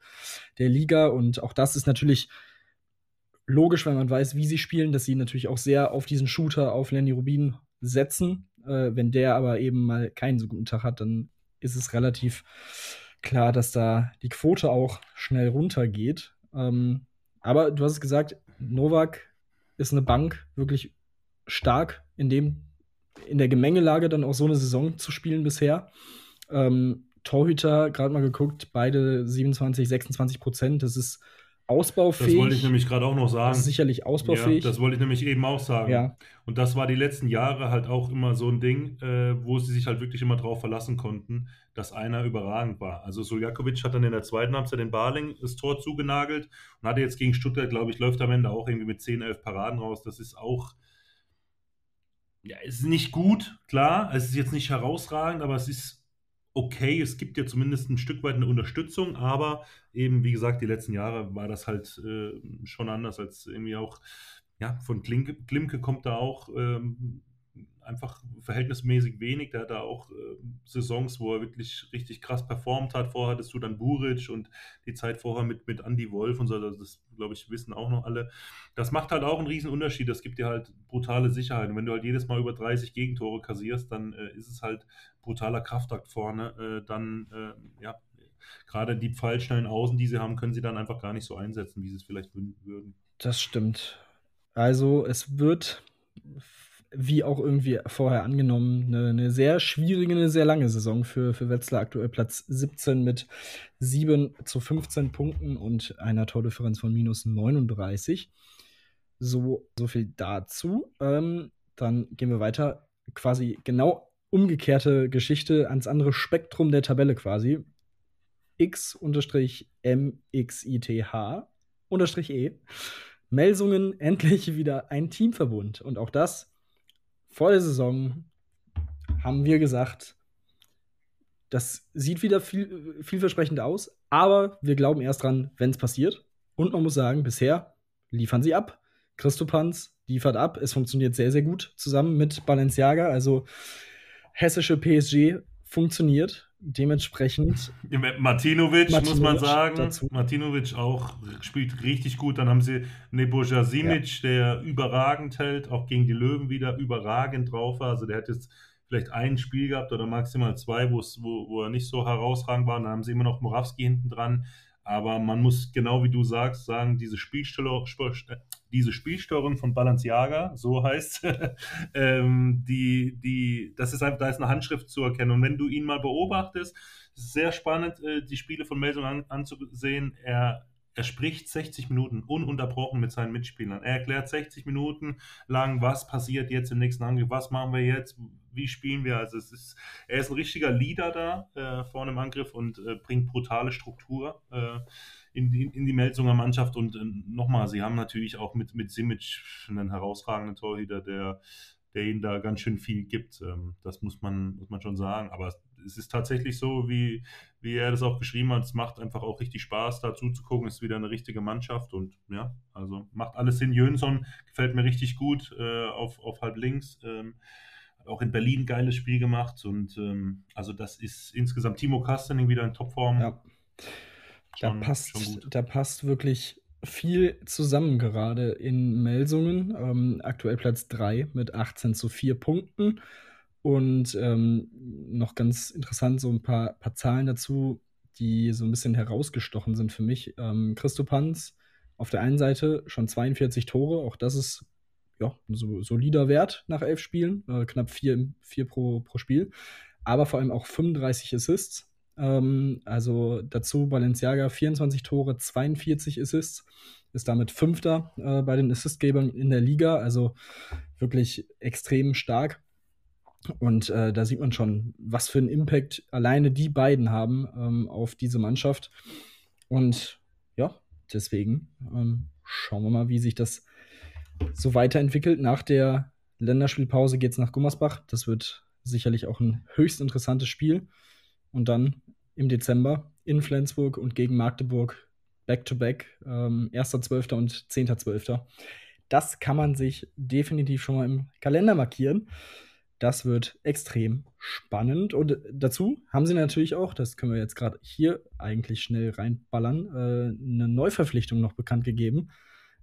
der Liga. Und auch das ist natürlich logisch, wenn man weiß, wie sie spielen, dass sie natürlich auch sehr auf diesen Shooter, auf Lenny Rubin setzen. Äh, wenn der aber eben mal keinen so guten Tag hat, dann ist es relativ klar, dass da die Quote auch schnell runtergeht. Ähm, aber du hast es gesagt, Novak ist eine Bank, wirklich stark in dem in der Gemengelage dann auch so eine Saison zu spielen bisher. Ähm, Torhüter, gerade mal geguckt, beide 27, 26 Prozent. Das ist ausbaufähig. Das wollte ich nämlich gerade auch noch sagen. Sicherlich ausbaufähig. Ja, das wollte ich nämlich eben auch sagen. Ja. Und das war die letzten Jahre halt auch immer so ein Ding, äh, wo sie sich halt wirklich immer drauf verlassen konnten, dass einer überragend war. Also Suljakovic hat dann in der zweiten Halbzeit den Barling das Tor zugenagelt und hatte jetzt gegen Stuttgart, glaube ich, läuft am Ende auch irgendwie mit 10, 11 Paraden raus. Das ist auch, ja, es ist nicht gut, klar, es ist jetzt nicht herausragend, aber es ist okay, es gibt ja zumindest ein Stück weit eine Unterstützung, aber eben, wie gesagt, die letzten Jahre war das halt äh, schon anders als irgendwie auch, ja, von Klimke, Klimke kommt da auch ähm, einfach verhältnismäßig wenig. Der hat da auch äh, Saisons, wo er wirklich richtig krass performt hat. Vorher hattest du dann Buric und die Zeit vorher mit, mit Andy Wolf und so, also das glaube ich, wissen auch noch alle. Das macht halt auch einen riesen Unterschied. Das gibt dir halt brutale Sicherheit. Und wenn du halt jedes Mal über 30 Gegentore kassierst, dann äh, ist es halt brutaler Kraftakt vorne. Äh, dann, äh, ja, gerade die pfeilschnellen Außen, die sie haben, können sie dann einfach gar nicht so einsetzen, wie sie es vielleicht würden. Das stimmt. Also es wird, wie auch irgendwie vorher angenommen, eine, eine, sehr schwierige, eine sehr lange Saison für, für Wetzlar. Aktuell Platz 17 mit 7 zu 15 Punkten und einer Tordifferenz von minus 39. So, so viel dazu. Ähm, dann gehen wir weiter. Quasi genau umgekehrte Geschichte ans andere Spektrum der Tabelle quasi. X-MXITH unterstrich E. Melsungen endlich wieder ein Teamverbund. Und auch das vor der Saison haben wir gesagt, das sieht wieder viel, vielversprechend aus, aber wir glauben erst dran, wenn es passiert. Und man muss sagen, bisher liefern sie ab. Christopanz liefert ab. Es funktioniert sehr, sehr gut zusammen mit Balenciaga. Also hessische PSG funktioniert. Dementsprechend. Martinovic, muss man sagen. Dazu. Martinovic auch spielt richtig gut. Dann haben sie Neboja Simic, ja. der überragend hält, auch gegen die Löwen wieder überragend drauf war. Also der hat jetzt vielleicht ein Spiel gehabt oder maximal zwei, wo, wo er nicht so herausragend war. Und dann haben sie immer noch Morawski hinten dran. Aber man muss genau wie du sagst, sagen, diese Spielsteuerung, diese Spielsteuerung von Balenciaga, so heißt, ähm, die, die, das ist einfach, da ist eine Handschrift zu erkennen. Und wenn du ihn mal beobachtest, sehr spannend, äh, die Spiele von Melson an, anzusehen. Er er spricht 60 Minuten ununterbrochen mit seinen Mitspielern. Er erklärt 60 Minuten lang, was passiert jetzt im nächsten Angriff, was machen wir jetzt, wie spielen wir. Also es ist, er ist ein richtiger Leader da äh, vorne im Angriff und äh, bringt brutale Struktur äh, in, in, in, die Melsunger Mannschaft. Und äh, nochmal, sie haben natürlich auch mit, mit Simic einen herausragenden Torhüter, der, der ihnen da ganz schön viel gibt. Ähm, das muss man, muss man schon sagen. Aber es ist tatsächlich so, wie, wie er das auch geschrieben hat, es macht einfach auch richtig Spaß, da zuzugucken. Es ist wieder eine richtige Mannschaft und ja, also macht alles Sinn. Jönsson gefällt mir richtig gut äh, auf, auf halb links. Ähm, auch in Berlin ein geiles Spiel gemacht und ähm, also das ist insgesamt Timo Kastening wieder in Topform. Ja. Schon, da, passt, da passt wirklich viel zusammen gerade in Melsungen. Ähm, aktuell Platz 3 mit 18 zu 4 Punkten. Und ähm, noch ganz interessant, so ein paar, paar Zahlen dazu, die so ein bisschen herausgestochen sind für mich. Ähm, Christopanz auf der einen Seite schon 42 Tore, auch das ist ja so solider Wert nach elf Spielen, äh, knapp vier, vier pro, pro Spiel, aber vor allem auch 35 Assists. Ähm, also dazu Balenciaga 24 Tore, 42 Assists, ist damit Fünfter äh, bei den Assistgebern in der Liga, also wirklich extrem stark. Und äh, da sieht man schon, was für einen Impact alleine die beiden haben ähm, auf diese Mannschaft. Und ja, deswegen ähm, schauen wir mal, wie sich das so weiterentwickelt. Nach der Länderspielpause geht es nach Gummersbach. Das wird sicherlich auch ein höchst interessantes Spiel. Und dann im Dezember in Flensburg und gegen Magdeburg back-to-back, ähm, 1.12. und 10.12. Das kann man sich definitiv schon mal im Kalender markieren. Das wird extrem spannend. Und dazu haben sie natürlich auch, das können wir jetzt gerade hier eigentlich schnell reinballern, äh, eine Neuverpflichtung noch bekannt gegeben.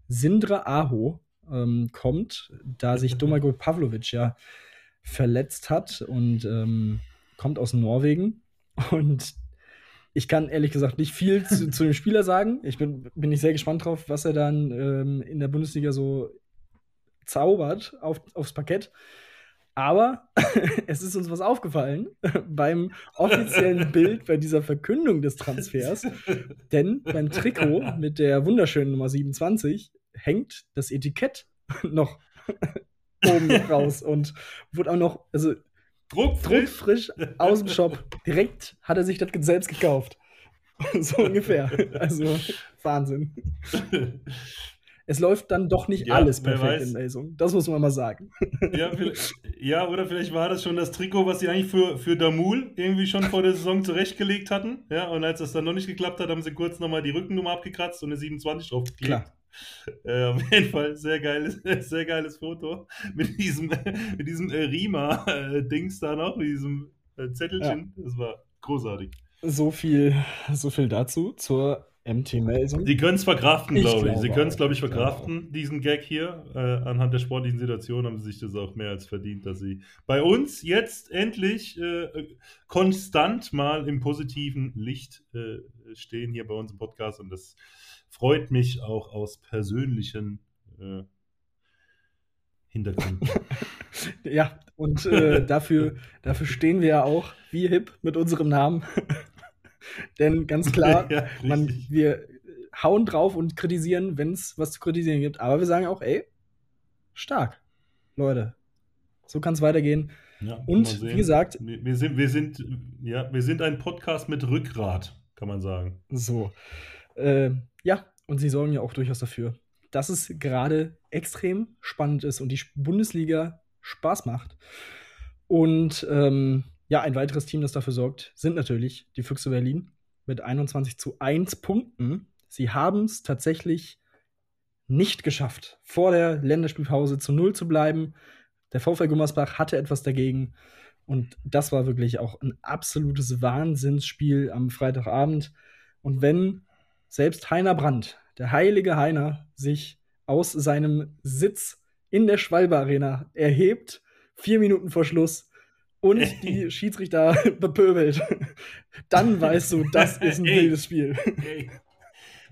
Sindra Aho ähm, kommt, da sich Domagoj Pavlovic ja verletzt hat und ähm, kommt aus Norwegen. Und ich kann ehrlich gesagt nicht viel zu, zu, dem Spieler sagen. Ich bin, bin ich sehr gespannt drauf, was er dann ähm, in der Bundesliga so zaubert auf, aufs Parkett. Aber es ist uns was aufgefallen beim offiziellen Bild bei dieser Verkündung des Transfers. Denn beim Trikot mit der wunderschönen Nummer 27 hängt das Etikett noch oben raus und wurde auch noch, also druckfrisch, druckfrisch aus dem Shop. Direkt hat er sich das selbst gekauft. so ungefähr. Also Wahnsinn es läuft dann doch nicht ja, alles perfekt in Lesung. Das muss man mal sagen. Ja, ja, oder vielleicht war das schon das Trikot, was sie eigentlich für, für Damul irgendwie schon vor der Saison zurechtgelegt hatten. Ja, und als das dann noch nicht geklappt hat, haben sie kurz nochmal die Rückennummer abgekratzt und eine 27 draufgeklebt. Klar. Äh, auf jeden Fall sehr geiles, sehr geiles Foto mit diesem, mit diesem äh, Rima-Dings da noch, mit diesem äh, Zettelchen. Ja. Das war großartig. So viel, so viel dazu zur MT Melsung. Sie können es verkraften, glaube ich. Sie können es, glaube ich, verkraften, ich diesen Gag hier. Äh, anhand der sportlichen Situation haben sie sich das auch mehr als verdient, dass sie bei uns jetzt endlich äh, konstant mal im positiven Licht äh, stehen hier bei uns im Podcast. Und das freut mich auch aus persönlichen äh, Hintergründen. ja, und äh, dafür, dafür stehen wir ja auch wie hip mit unserem Namen. Denn ganz klar, ja, man, wir hauen drauf und kritisieren, wenn es was zu kritisieren gibt. Aber wir sagen auch, ey, stark. Leute, so kann es weitergehen. Ja, und wie gesagt, wir, wir, sind, wir, sind, ja, wir sind ein Podcast mit Rückgrat, kann man sagen. So. Äh, ja, und sie sorgen ja auch durchaus dafür, dass es gerade extrem spannend ist und die Bundesliga Spaß macht. Und ähm, ja, ein weiteres Team, das dafür sorgt, sind natürlich die Füchse Berlin mit 21 zu 1 Punkten. Sie haben es tatsächlich nicht geschafft, vor der Länderspielpause zu Null zu bleiben. Der VfL Gummersbach hatte etwas dagegen. Und das war wirklich auch ein absolutes Wahnsinnsspiel am Freitagabend. Und wenn selbst Heiner Brandt, der heilige Heiner, sich aus seinem Sitz in der Schwalbe Arena erhebt, vier Minuten vor Schluss, und die Schiedsrichter bepöbelt, dann weißt du, das ist ein wildes Spiel.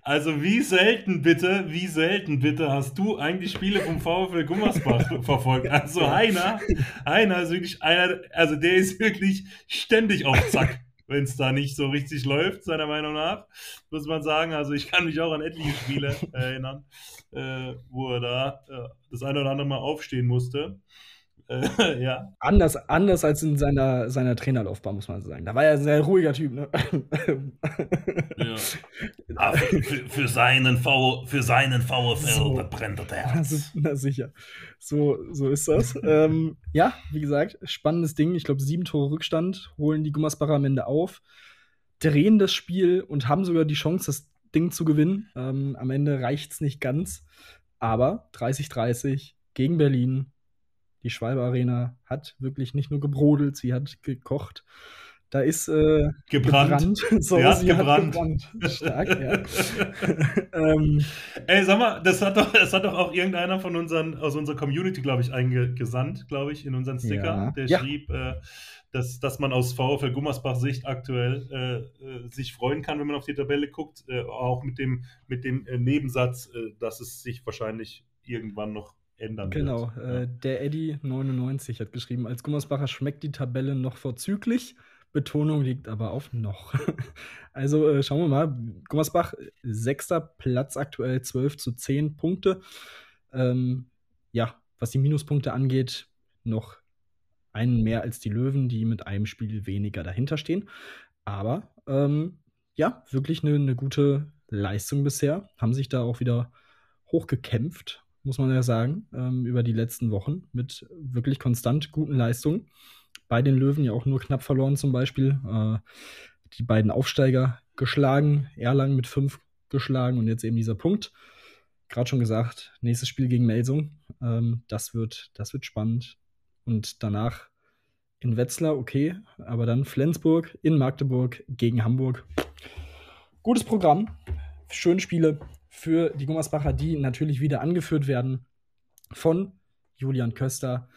Also wie selten bitte, wie selten bitte hast du eigentlich Spiele vom VfL Gummersbach verfolgt? Also Heiner, Heiner ist wirklich einer, also der ist wirklich ständig auf Zack, wenn es da nicht so richtig läuft, seiner Meinung nach, muss man sagen. Also ich kann mich auch an etliche Spiele erinnern, äh, wo er da äh, das eine oder andere Mal aufstehen musste. Äh, ja. Anders, anders als in seiner, seiner Trainerlaufbahn, muss man sagen. Da war er ein sehr ruhiger Typ, ne? ja. Ah, für, für, seinen v, für seinen VfL so. brennt das Herz. Na sicher. So, so ist das. ähm, ja, wie gesagt, spannendes Ding. Ich glaube, sieben Tore Rückstand holen die Gummersbacher am Ende auf, drehen das Spiel und haben sogar die Chance, das Ding zu gewinnen. Ähm, am Ende reicht es nicht ganz. Aber 30-30 gegen Berlin die Schwalbe Arena hat wirklich nicht nur gebrodelt, sie hat gekocht. Da ist äh, gebrannt. gebrannt. So, sie gebrannt. hat gebrannt. Stark, ja. ähm, Ey, sag mal, das hat, doch, das hat doch auch irgendeiner von unseren, aus unserer Community, glaube ich, eingesandt, glaube ich, in unseren Sticker. Ja. Der ja. schrieb, äh, dass, dass man aus VfL Gummersbach-Sicht aktuell äh, äh, sich freuen kann, wenn man auf die Tabelle guckt. Äh, auch mit dem, mit dem äh, Nebensatz, dass es sich wahrscheinlich irgendwann noch ändern genau, wird. Genau, äh, der Eddie99 hat geschrieben, als Gummersbacher schmeckt die Tabelle noch vorzüglich. Betonung liegt aber auf noch. also äh, schauen wir mal. Gummersbach, sechster Platz aktuell, 12 zu 10 Punkte. Ähm, ja, was die Minuspunkte angeht, noch einen mehr als die Löwen, die mit einem Spiel weniger dahinter stehen. Aber ähm, ja, wirklich eine, eine gute Leistung bisher. Haben sich da auch wieder hochgekämpft muss man ja sagen, ähm, über die letzten Wochen mit wirklich konstant guten Leistungen. Bei den Löwen ja auch nur knapp verloren zum Beispiel. Äh, die beiden Aufsteiger geschlagen, Erlangen mit fünf geschlagen und jetzt eben dieser Punkt. Gerade schon gesagt, nächstes Spiel gegen Melsung. Ähm, das, wird, das wird spannend. Und danach in Wetzlar, okay, aber dann Flensburg, in Magdeburg gegen Hamburg. Gutes Programm, schöne Spiele für die Gummersbacher, die natürlich wieder angeführt werden von Julian Köster.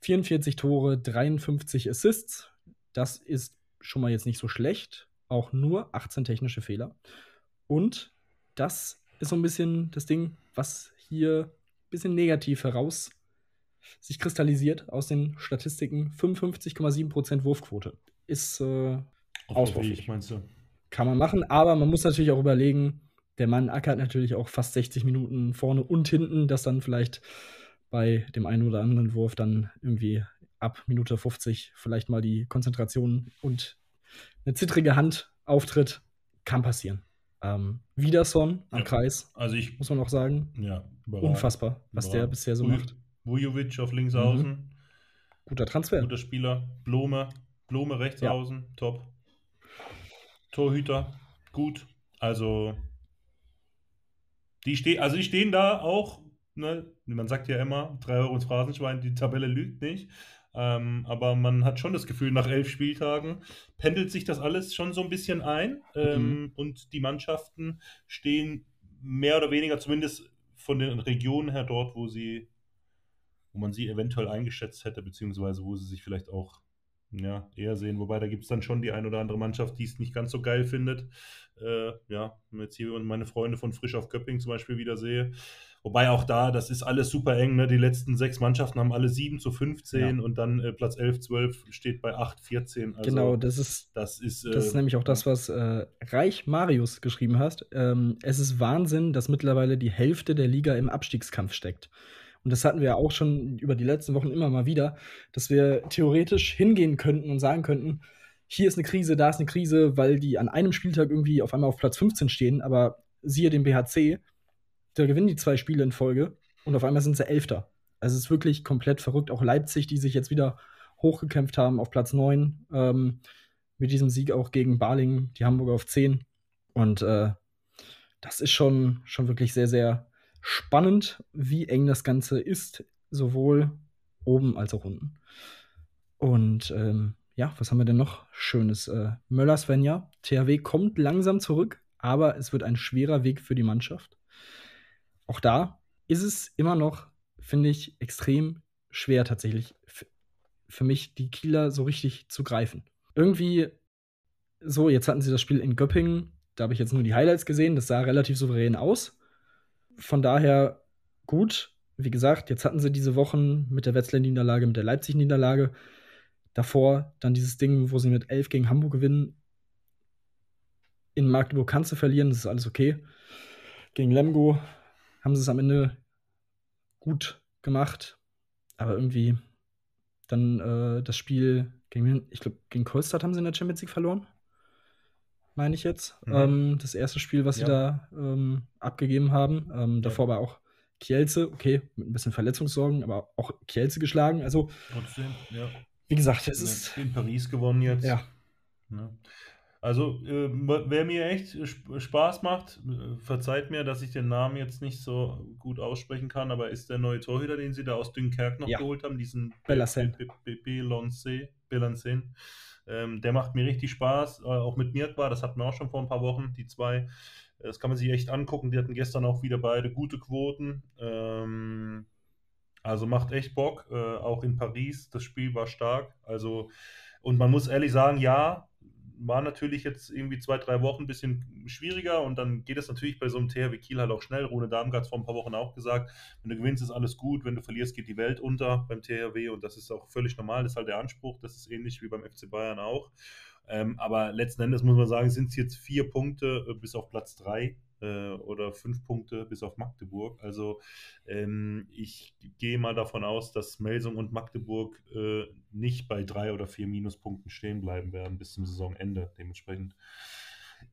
44 Tore, 53 Assists. Das ist schon mal jetzt nicht so schlecht. Auch nur 18 technische Fehler. Und das ist so ein bisschen das Ding, was hier ein bisschen negativ heraus sich kristallisiert aus den Statistiken. 55,7% Wurfquote ist äh, ausbaufähig. meinst du? Kann man machen, aber man muss natürlich auch überlegen, der Mann ackert natürlich auch fast 60 Minuten vorne und hinten, dass dann vielleicht bei dem einen oder anderen Wurf dann irgendwie ab Minute 50 vielleicht mal die Konzentration und eine zittrige Hand auftritt. Kann passieren. Ähm, Wiederson am ja, Kreis, also ich, muss man auch sagen. Ja, Unfassbar, was überragend. der bisher so macht. Vujovic auf links mhm. außen. Guter Transfer. Guter Spieler. Blome. Blome rechts ja. außen. Top. Torhüter. Gut. Also die stehen, also die stehen da auch, ne, man sagt ja immer, 3 Euro ins Phrasenschwein, die Tabelle lügt nicht. Ähm, aber man hat schon das Gefühl, nach elf Spieltagen pendelt sich das alles schon so ein bisschen ein. Ähm, mhm. Und die Mannschaften stehen mehr oder weniger, zumindest von den Regionen her, dort, wo sie, wo man sie eventuell eingeschätzt hätte, beziehungsweise wo sie sich vielleicht auch ja, eher sehen. Wobei da gibt es dann schon die ein oder andere Mannschaft, die es nicht ganz so geil findet. Äh, ja, wenn jetzt hier meine Freunde von Frisch auf Köpping zum Beispiel wieder sehe. Wobei auch da, das ist alles super eng. Ne? Die letzten sechs Mannschaften haben alle 7 zu 15 ja. und dann äh, Platz 11, 12 steht bei 8, 14. Also, genau, das ist, das ist, äh, das ist nämlich auch das, was äh, Reich Marius geschrieben hast. Ähm, es ist Wahnsinn, dass mittlerweile die Hälfte der Liga im Abstiegskampf steckt. Und das hatten wir ja auch schon über die letzten Wochen immer mal wieder, dass wir theoretisch hingehen könnten und sagen könnten, hier ist eine Krise, da ist eine Krise, weil die an einem Spieltag irgendwie auf einmal auf Platz 15 stehen, aber siehe den BHC, da gewinnen die zwei Spiele in Folge und auf einmal sind sie Elfter. Also es ist wirklich komplett verrückt. Auch Leipzig, die sich jetzt wieder hochgekämpft haben auf Platz 9. Ähm, mit diesem Sieg auch gegen Baling, die Hamburger auf 10. Und äh, das ist schon, schon wirklich sehr, sehr spannend, wie eng das Ganze ist, sowohl oben als auch unten. Und ähm, ja, was haben wir denn noch Schönes? Äh, Möller Svenja, THW kommt langsam zurück, aber es wird ein schwerer Weg für die Mannschaft. Auch da ist es immer noch, finde ich, extrem schwer tatsächlich für mich, die Kieler so richtig zu greifen. Irgendwie so, jetzt hatten sie das Spiel in Göppingen, da habe ich jetzt nur die Highlights gesehen, das sah relativ souverän aus. Von daher gut. Wie gesagt, jetzt hatten sie diese Wochen mit der Wetzlar-Niederlage, mit der Leipzig-Niederlage. Davor dann dieses Ding, wo sie mit 11 gegen Hamburg gewinnen. In Magdeburg kannst du verlieren, das ist alles okay. Gegen Lemgo haben sie es am Ende gut gemacht. Aber irgendwie dann äh, das Spiel gegen, ich glaube, gegen Kolstadt haben sie in der Champions League verloren. Meine ich jetzt. Mhm. Ähm, das erste Spiel, was ja. sie da ähm, abgegeben haben. Ähm, davor ja. war auch Kielce, okay, mit ein bisschen Verletzungssorgen, aber auch Kielce geschlagen. Also, Trotzdem, ja. Wie gesagt, es ist. In Paris gewonnen jetzt. Ja. ja. Also, äh, wer mir echt Spaß macht, äh, verzeiht mir, dass ich den Namen jetzt nicht so gut aussprechen kann, aber ist der neue Torhüter, den sie da aus Dünkerk noch ja. geholt haben, diesen Bellancen. Bellancen. Ähm, der macht mir richtig Spaß, äh, auch mit Mirkwa, das hatten wir auch schon vor ein paar Wochen, die zwei. Das kann man sich echt angucken. Die hatten gestern auch wieder beide gute Quoten. Ähm, also macht echt Bock, äh, auch in Paris. Das Spiel war stark. Also, und man muss ehrlich sagen, ja, war natürlich jetzt irgendwie zwei, drei Wochen ein bisschen schwieriger und dann geht es natürlich bei so einem THW Kiel halt auch schnell. Rune Darmgard vor ein paar Wochen auch gesagt, wenn du gewinnst, ist alles gut, wenn du verlierst, geht die Welt unter beim THW und das ist auch völlig normal, das ist halt der Anspruch, das ist ähnlich wie beim FC Bayern auch. Ähm, aber letzten Endes muss man sagen, sind es jetzt vier Punkte äh, bis auf Platz drei äh, oder fünf Punkte bis auf Magdeburg. Also ähm, ich gehe mal davon aus, dass Melsung und Magdeburg äh, nicht bei drei oder vier Minuspunkten stehen bleiben werden bis zum Saisonende. Dementsprechend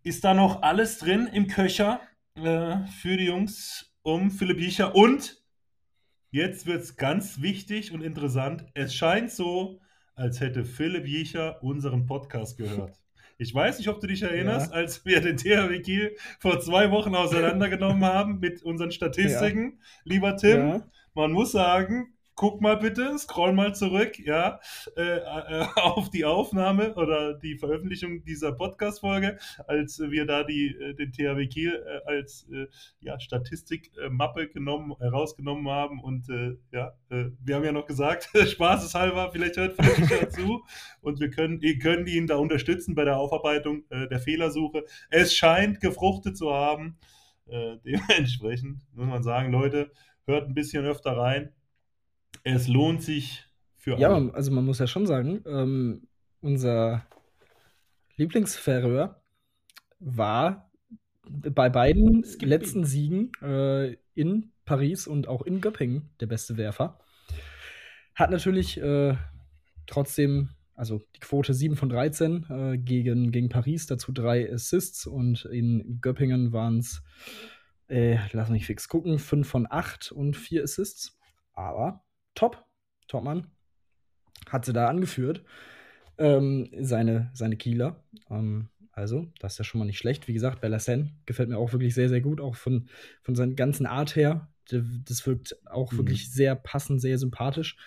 ist da noch alles drin im Köcher äh, für die Jungs um Philipp Jicher. Und jetzt wird es ganz wichtig und interessant. Es scheint so, als hätte Philipp Jicher unseren Podcast gehört. Ich weiß nicht, ob du dich erinnerst, ja. als wir den THW Kiel vor zwei Wochen auseinandergenommen haben mit unseren Statistiken. Ja. Lieber Tim, man muss sagen, guck mal bitte, scroll mal zurück, ja, äh, äh, auf die Aufnahme oder die Veröffentlichung dieser Podcast-Folge, als wir da die, äh, den THW Kiel äh, als äh, ja, Statistikmappe genommen, herausgenommen haben und äh, ja, wir haben ja noch gesagt, spaßeshalber, vielleicht hört vielleicht dazu und wir können, können ihn da unterstützen bei der Aufarbeitung der Fehlersuche. Es scheint gefruchtet zu haben. dementsprechend muss man sagen, Leute, hört ein bisschen öfter rein es lohnt sich für alle. Ja, also man muss ja schon sagen, ähm, unser Lieblingsfäröer war bei beiden letzten Siegen äh, in Paris und auch in Göppingen der beste Werfer. Hat natürlich äh, trotzdem, also die Quote 7 von 13 äh, gegen, gegen Paris, dazu drei Assists und in Göppingen waren es, äh, lass mich fix gucken, 5 von 8 und 4 Assists. Aber top, Topmann, hat sie da angeführt, ähm, seine, seine Kieler. Ähm, also, das ist ja schon mal nicht schlecht. Wie gesagt, Bellasen gefällt mir auch wirklich sehr, sehr gut, auch von, von seiner ganzen Art her. Das wirkt auch mhm. wirklich sehr passend, sehr sympathisch.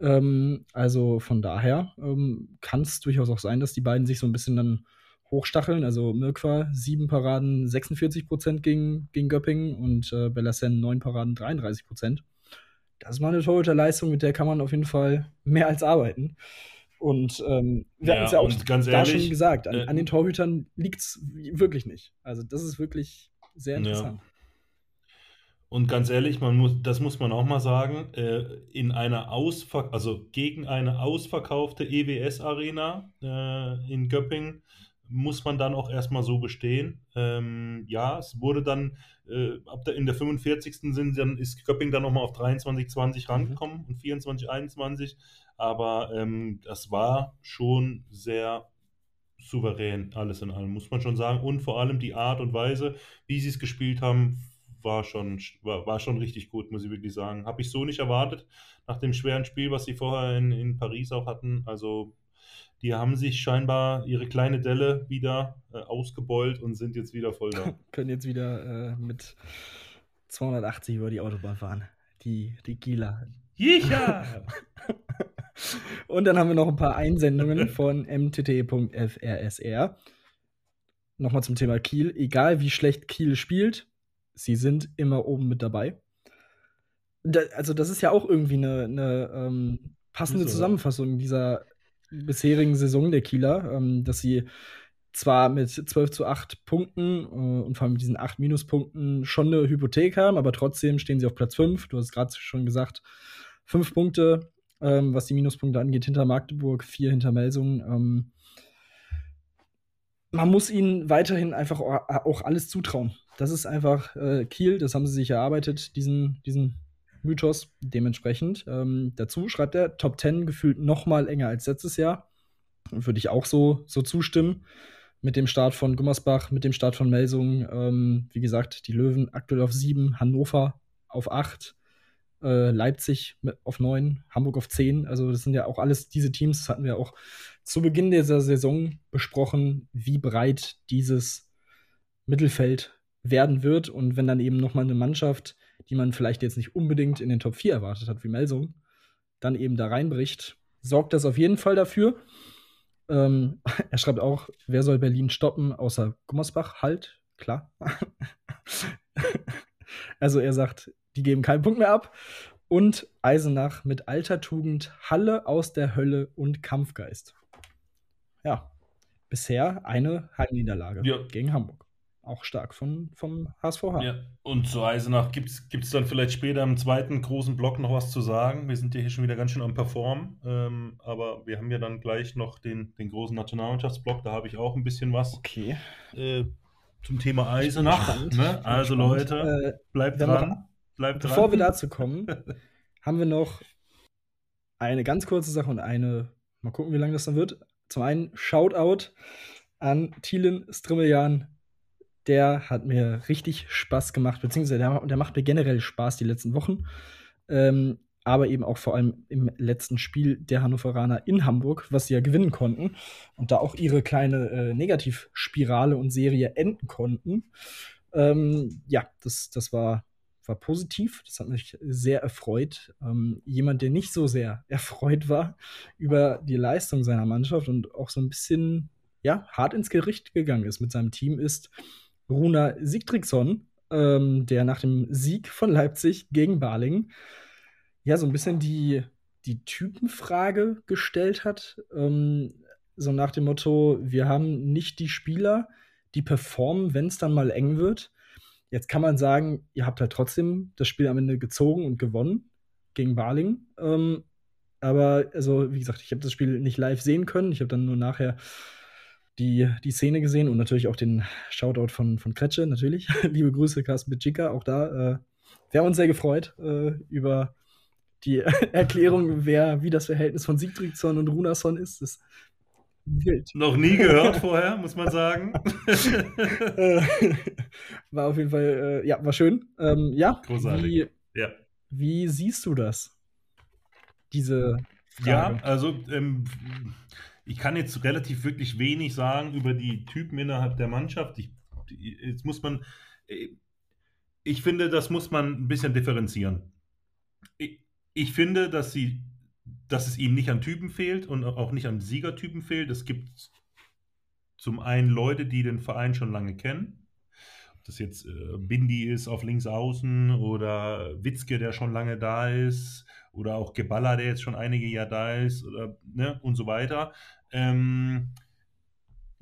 Ähm, also von daher ähm, kann es durchaus auch sein, dass die beiden sich so ein bisschen dann hochstacheln. Also Mirkwa sieben Paraden 46 Prozent gegen, gegen Göppingen und äh, Bellasen neun Paraden 33 Prozent das ist mal eine Torhüterleistung, mit der kann man auf jeden Fall mehr als arbeiten. Und ähm, wir ja, hatten es ja auch ganz da ehrlich, schon gesagt, an, äh, an den Torhütern liegt es wirklich nicht. Also das ist wirklich sehr interessant. Ja. Und ganz ehrlich, man muss, das muss man auch mal sagen, äh, in einer Ausver also gegen eine ausverkaufte EWS-Arena äh, in Göppingen muss man dann auch erstmal so bestehen. Ähm, ja, es wurde dann äh, ab der, in der 45. sind dann ist Köpping dann nochmal auf 23, 20 rangekommen mhm. und 24, 21. Aber ähm, das war schon sehr souverän, alles in allem, muss man schon sagen. Und vor allem die Art und Weise, wie sie es gespielt haben, war schon, war, war schon richtig gut, muss ich wirklich sagen. Habe ich so nicht erwartet, nach dem schweren Spiel, was sie vorher in, in Paris auch hatten. Also die haben sich scheinbar ihre kleine Delle wieder äh, ausgebeult und sind jetzt wieder voll da. Können jetzt wieder äh, mit 280 über die Autobahn fahren. Die, die Gila. Jicha! und dann haben wir noch ein paar Einsendungen von mtt.frsr. Nochmal zum Thema Kiel. Egal wie schlecht Kiel spielt, sie sind immer oben mit dabei. Da, also, das ist ja auch irgendwie eine, eine ähm, passende Zusammenfassung dieser bisherigen Saison der Kieler, ähm, dass sie zwar mit 12 zu 8 Punkten äh, und vor allem mit diesen 8 Minuspunkten schon eine Hypothek haben, aber trotzdem stehen sie auf Platz 5. Du hast gerade schon gesagt, 5 Punkte, ähm, was die Minuspunkte angeht, hinter Magdeburg, 4 hinter Melsungen. Ähm, man muss ihnen weiterhin einfach auch alles zutrauen. Das ist einfach äh, Kiel, das haben sie sich erarbeitet, diesen, diesen Mythos dementsprechend. Ähm, dazu schreibt er, Top 10 gefühlt noch mal enger als letztes Jahr. Würde ich auch so, so zustimmen. Mit dem Start von Gummersbach, mit dem Start von Melsung. Ähm, wie gesagt, die Löwen aktuell auf 7, Hannover auf 8, äh, Leipzig auf 9, Hamburg auf 10. Also das sind ja auch alles diese Teams, das hatten wir auch zu Beginn dieser Saison besprochen, wie breit dieses Mittelfeld werden wird. Und wenn dann eben noch mal eine Mannschaft die man vielleicht jetzt nicht unbedingt in den Top 4 erwartet hat, wie Melsung, dann eben da reinbricht, sorgt das auf jeden Fall dafür. Ähm, er schreibt auch, wer soll Berlin stoppen, außer Gummersbach? Halt, klar. also er sagt, die geben keinen Punkt mehr ab. Und Eisenach mit alter Tugend, Halle aus der Hölle und Kampfgeist. Ja, bisher eine Heimniederlage ja. gegen Hamburg auch stark von, vom HSVH. Ja, und zu Eisenach gibt es dann vielleicht später im zweiten großen Block noch was zu sagen. Wir sind ja hier schon wieder ganz schön am Performen, ähm, aber wir haben ja dann gleich noch den, den großen Nationalmannschaftsblock, da habe ich auch ein bisschen was. Okay. Äh, zum Thema Eisenach. Ne? Also Leute, äh, bleibt dran. Bleibt bevor dran. wir dazu kommen, haben wir noch eine ganz kurze Sache und eine, mal gucken, wie lange das dann wird. Zum einen Shoutout an Thielen Strimmeljan der hat mir richtig Spaß gemacht, beziehungsweise der, der macht mir generell Spaß die letzten Wochen. Ähm, aber eben auch vor allem im letzten Spiel der Hannoveraner in Hamburg, was sie ja gewinnen konnten und da auch ihre kleine äh, Negativspirale und Serie enden konnten. Ähm, ja, das, das war, war positiv. Das hat mich sehr erfreut. Ähm, jemand, der nicht so sehr erfreut war über die Leistung seiner Mannschaft und auch so ein bisschen ja, hart ins Gericht gegangen ist mit seinem Team, ist Runa Sigtriksson, ähm, der nach dem Sieg von Leipzig gegen Baling ja so ein bisschen die, die Typenfrage gestellt hat. Ähm, so nach dem Motto, wir haben nicht die Spieler, die performen, wenn es dann mal eng wird. Jetzt kann man sagen, ihr habt halt trotzdem das Spiel am Ende gezogen und gewonnen gegen Baling. Ähm, aber, also, wie gesagt, ich habe das Spiel nicht live sehen können. Ich habe dann nur nachher die, die Szene gesehen und natürlich auch den Shoutout von, von Kretsche, natürlich. Liebe Grüße, Carsten Bitschika, auch da. Äh, wir haben uns sehr gefreut äh, über die Erklärung, wer, wie das Verhältnis von Sigtridsson und Runason ist. Das ist wild. Noch nie gehört vorher, muss man sagen. war auf jeden Fall, äh, ja, war schön. Ähm, ja, Großartig. Wie, ja. wie siehst du das? Diese Frage? Ja, also ähm, ich kann jetzt relativ wirklich wenig sagen über die Typen innerhalb der Mannschaft. Ich, jetzt muss man, ich finde, das muss man ein bisschen differenzieren. Ich, ich finde, dass sie, dass es ihnen nicht an Typen fehlt und auch nicht an Siegertypen fehlt. Es gibt zum einen Leute, die den Verein schon lange kennen. Ob das jetzt äh, Bindi ist auf links außen oder Witzke, der schon lange da ist oder auch Geballer, der jetzt schon einige Jahre da ist oder, ne, und so weiter. Ähm,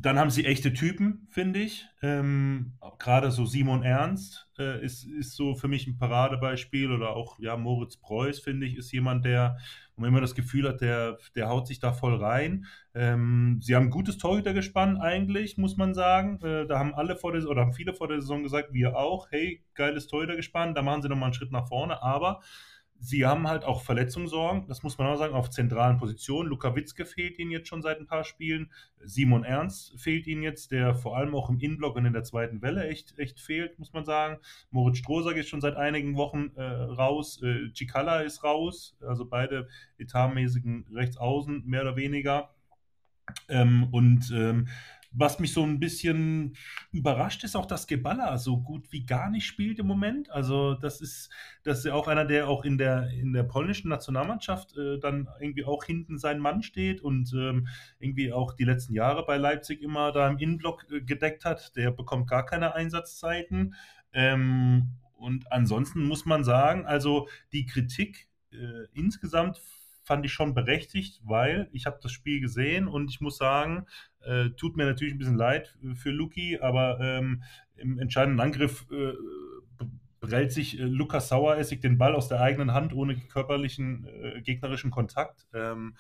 dann haben sie echte Typen, finde ich. Ähm, Gerade so Simon Ernst äh, ist, ist so für mich ein Paradebeispiel oder auch ja, Moritz Preuß, finde ich, ist jemand, der, wo man immer das Gefühl hat, der, der haut sich da voll rein. Ähm, sie haben ein gutes Torhütergespann eigentlich, muss man sagen. Äh, da haben alle vor der oder haben viele vor der Saison gesagt, wir auch, hey, geiles Torhütergespann, da machen sie nochmal einen Schritt nach vorne, aber Sie haben halt auch Verletzungssorgen, das muss man auch sagen, auf zentralen Positionen. Luka Witzke fehlt ihnen jetzt schon seit ein paar Spielen. Simon Ernst fehlt ihnen jetzt, der vor allem auch im Innenblock und in der zweiten Welle echt, echt fehlt, muss man sagen. Moritz Strohsack ist schon seit einigen Wochen äh, raus. Äh, Cicala ist raus, also beide etatmäßigen Rechtsaußen, mehr oder weniger. Ähm, und ähm, was mich so ein bisschen überrascht, ist auch, dass Geballa so gut wie gar nicht spielt im Moment. Also das ist, das ist ja auch einer, der auch in der, in der polnischen Nationalmannschaft äh, dann irgendwie auch hinten sein Mann steht und ähm, irgendwie auch die letzten Jahre bei Leipzig immer da im Innenblock äh, gedeckt hat. Der bekommt gar keine Einsatzzeiten. Ähm, und ansonsten muss man sagen, also die Kritik äh, insgesamt fand ich schon berechtigt, weil ich habe das Spiel gesehen und ich muss sagen, äh, tut mir natürlich ein bisschen leid für Luki, aber ähm, im entscheidenden Angriff äh, prellt sich äh, Lukas Saueressig den Ball aus der eigenen Hand ohne körperlichen äh, gegnerischen Kontakt. Ähm,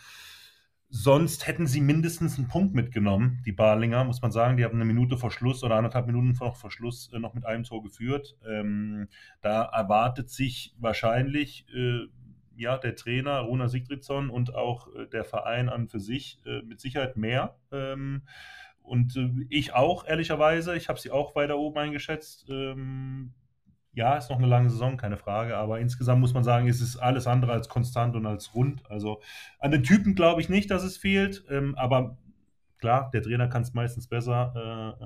sonst hätten sie mindestens einen Punkt mitgenommen, die Barlinger, muss man sagen. Die haben eine Minute vor Schluss oder anderthalb Minuten vor, vor Schluss äh, noch mit einem Tor geführt. Ähm, da erwartet sich wahrscheinlich äh, ja, der Trainer Runa Sigtridsson und auch äh, der Verein an für sich äh, mit Sicherheit mehr. Ähm, und äh, ich auch, ehrlicherweise. Ich habe sie auch weiter oben eingeschätzt. Ähm, ja, ist noch eine lange Saison, keine Frage, aber insgesamt muss man sagen, ist es alles andere als konstant und als rund. Also an den Typen glaube ich nicht, dass es fehlt, ähm, aber klar, der Trainer kann es meistens besser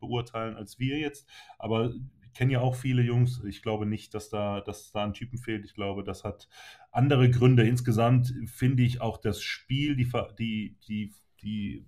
beurteilen als wir jetzt, aber kenne ja auch viele Jungs. Ich glaube nicht, dass da, dass da ein Typen fehlt. Ich glaube, das hat andere Gründe. Insgesamt finde ich auch das Spiel, die, die, die, die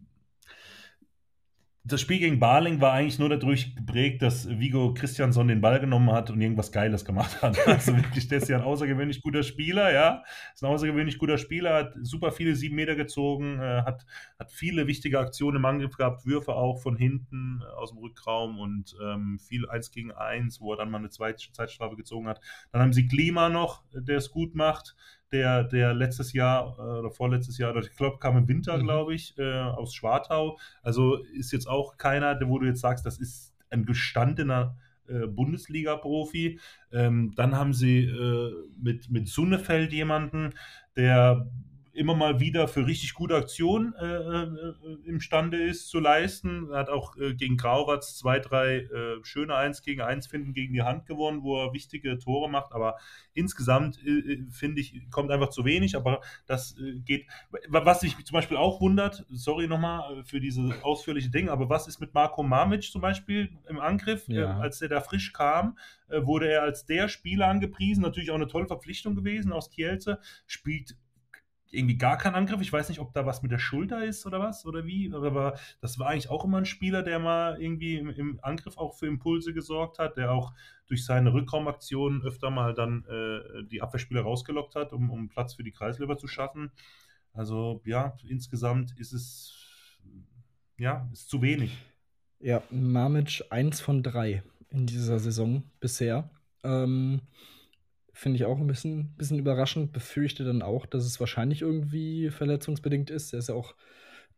das Spiel gegen Barling war eigentlich nur dadurch geprägt, dass Vigo Christiansson den Ball genommen hat und irgendwas Geiles gemacht hat. Also wirklich, der ist ja ein außergewöhnlich guter Spieler, ja. Ist ein außergewöhnlich guter Spieler, hat super viele sieben Meter gezogen, äh, hat, hat viele wichtige Aktionen im Angriff gehabt, Würfe auch von hinten äh, aus dem Rückraum und ähm, viel eins gegen eins, wo er dann mal eine zweite Zeitstrafe gezogen hat. Dann haben sie Klima noch, der es gut macht der, der letztes Jahr äh, oder vorletztes Jahr, ich glaube, kam im Winter, mhm. glaube ich, äh, aus Schwartau. Also ist jetzt auch keiner, wo du jetzt sagst, das ist ein gestandener äh, Bundesliga-Profi. Ähm, dann haben sie äh, mit, mit Sunnefeld jemanden, der immer mal wieder für richtig gute Aktionen äh, äh, imstande ist zu leisten. Er hat auch äh, gegen Grauwatz zwei, drei äh, schöne 1 gegen 1 finden gegen die Hand gewonnen, wo er wichtige Tore macht. Aber insgesamt äh, äh, finde ich, kommt einfach zu wenig. Aber das geht. Was mich zum Beispiel auch wundert, sorry nochmal für diese ausführliche Dinge, aber was ist mit Marco Mamic zum Beispiel im Angriff? Ja. als der da frisch kam, wurde er als der Spieler angepriesen. Natürlich auch eine tolle Verpflichtung gewesen aus Kielce. Spielt irgendwie gar keinen Angriff. Ich weiß nicht, ob da was mit der Schulter ist oder was oder wie. Aber das war eigentlich auch immer ein Spieler, der mal irgendwie im, im Angriff auch für Impulse gesorgt hat, der auch durch seine Rückraumaktionen öfter mal dann äh, die Abwehrspieler rausgelockt hat, um, um Platz für die Kreisläufer zu schaffen. Also ja, insgesamt ist es ja, ist zu wenig. Ja, Mamic 1 von 3 in dieser Saison bisher. Ähm, Finde ich auch ein bisschen, bisschen überraschend. Befürchte dann auch, dass es wahrscheinlich irgendwie verletzungsbedingt ist. Er ist ja auch,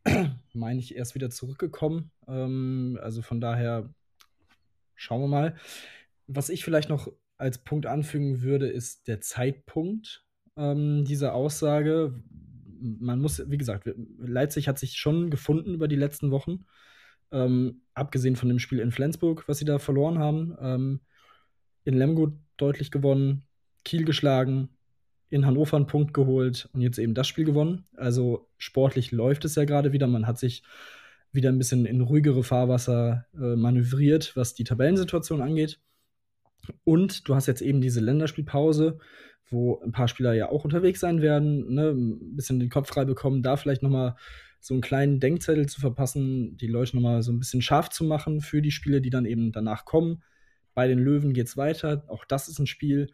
meine ich, erst wieder zurückgekommen. Ähm, also von daher schauen wir mal. Was ich vielleicht noch als Punkt anfügen würde, ist der Zeitpunkt ähm, dieser Aussage. Man muss, wie gesagt, Leipzig hat sich schon gefunden über die letzten Wochen. Ähm, abgesehen von dem Spiel in Flensburg, was sie da verloren haben. Ähm, in Lemgo deutlich gewonnen, Kiel geschlagen, in Hannover einen Punkt geholt und jetzt eben das Spiel gewonnen. Also sportlich läuft es ja gerade wieder. Man hat sich wieder ein bisschen in ruhigere Fahrwasser äh, manövriert, was die Tabellensituation angeht. Und du hast jetzt eben diese Länderspielpause, wo ein paar Spieler ja auch unterwegs sein werden, ne? ein bisschen den Kopf frei bekommen, da vielleicht noch mal so einen kleinen Denkzettel zu verpassen, die Leute noch mal so ein bisschen scharf zu machen für die Spiele, die dann eben danach kommen. Bei den Löwen geht es weiter. Auch das ist ein Spiel,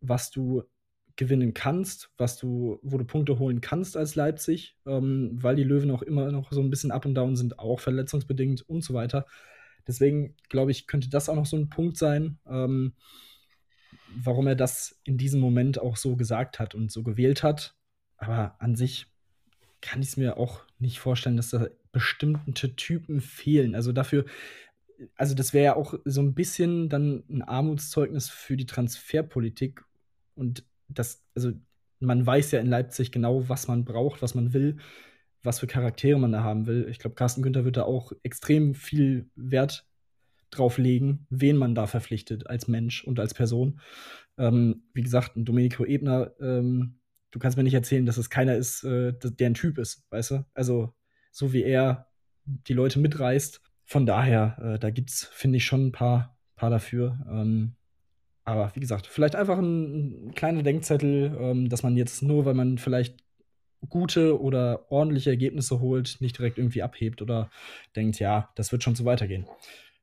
was du gewinnen kannst, was du, wo du Punkte holen kannst als Leipzig, ähm, weil die Löwen auch immer noch so ein bisschen up und down sind, auch verletzungsbedingt und so weiter. Deswegen glaube ich, könnte das auch noch so ein Punkt sein, ähm, warum er das in diesem Moment auch so gesagt hat und so gewählt hat. Aber an sich kann ich es mir auch nicht vorstellen, dass da bestimmte Typen fehlen. Also dafür also das wäre ja auch so ein bisschen dann ein Armutszeugnis für die Transferpolitik und das, also man weiß ja in Leipzig genau, was man braucht, was man will, was für Charaktere man da haben will. Ich glaube, Carsten Günther wird da auch extrem viel Wert drauf legen, wen man da verpflichtet als Mensch und als Person. Ähm, wie gesagt, ein Domenico Ebner, ähm, du kannst mir nicht erzählen, dass es keiner ist, äh, der ein Typ ist, weißt du? Also, so wie er die Leute mitreißt. Von daher, äh, da gibt es, finde ich, schon ein paar, paar dafür. Ähm, aber wie gesagt, vielleicht einfach ein, ein kleiner Denkzettel, ähm, dass man jetzt nur, weil man vielleicht gute oder ordentliche Ergebnisse holt, nicht direkt irgendwie abhebt oder denkt, ja, das wird schon so weitergehen.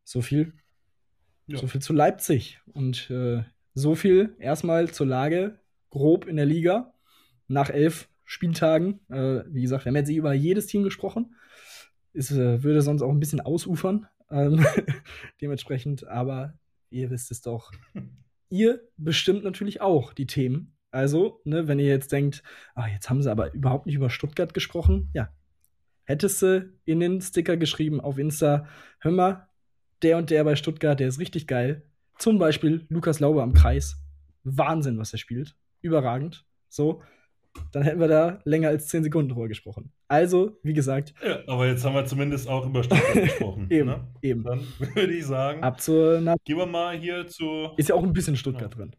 So viel, Ja. so viel zu Leipzig und äh, so viel erstmal zur Lage grob in der Liga nach elf Spieltagen. Äh, wie gesagt, wir haben jetzt über jedes Team gesprochen. Es äh, würde sonst auch ein bisschen ausufern, ähm, dementsprechend, aber ihr wisst es doch. Ihr bestimmt natürlich auch die Themen. Also, ne, wenn ihr jetzt denkt, ah, jetzt haben sie aber überhaupt nicht über Stuttgart gesprochen, ja. Hättest du in den Sticker geschrieben auf Insta, hör mal, der und der bei Stuttgart, der ist richtig geil. Zum Beispiel Lukas Lauber am Kreis. Wahnsinn, was er spielt. Überragend. So, dann hätten wir da länger als 10 Sekunden drüber gesprochen. Also, wie gesagt, Ja, aber jetzt haben wir zumindest auch über Stuttgart gesprochen. eben, Ne? eben. Dann würde ich sagen, Ab zur Na gehen wir mal hier zu. Ist ja auch ein bisschen Stuttgart Ja. drin.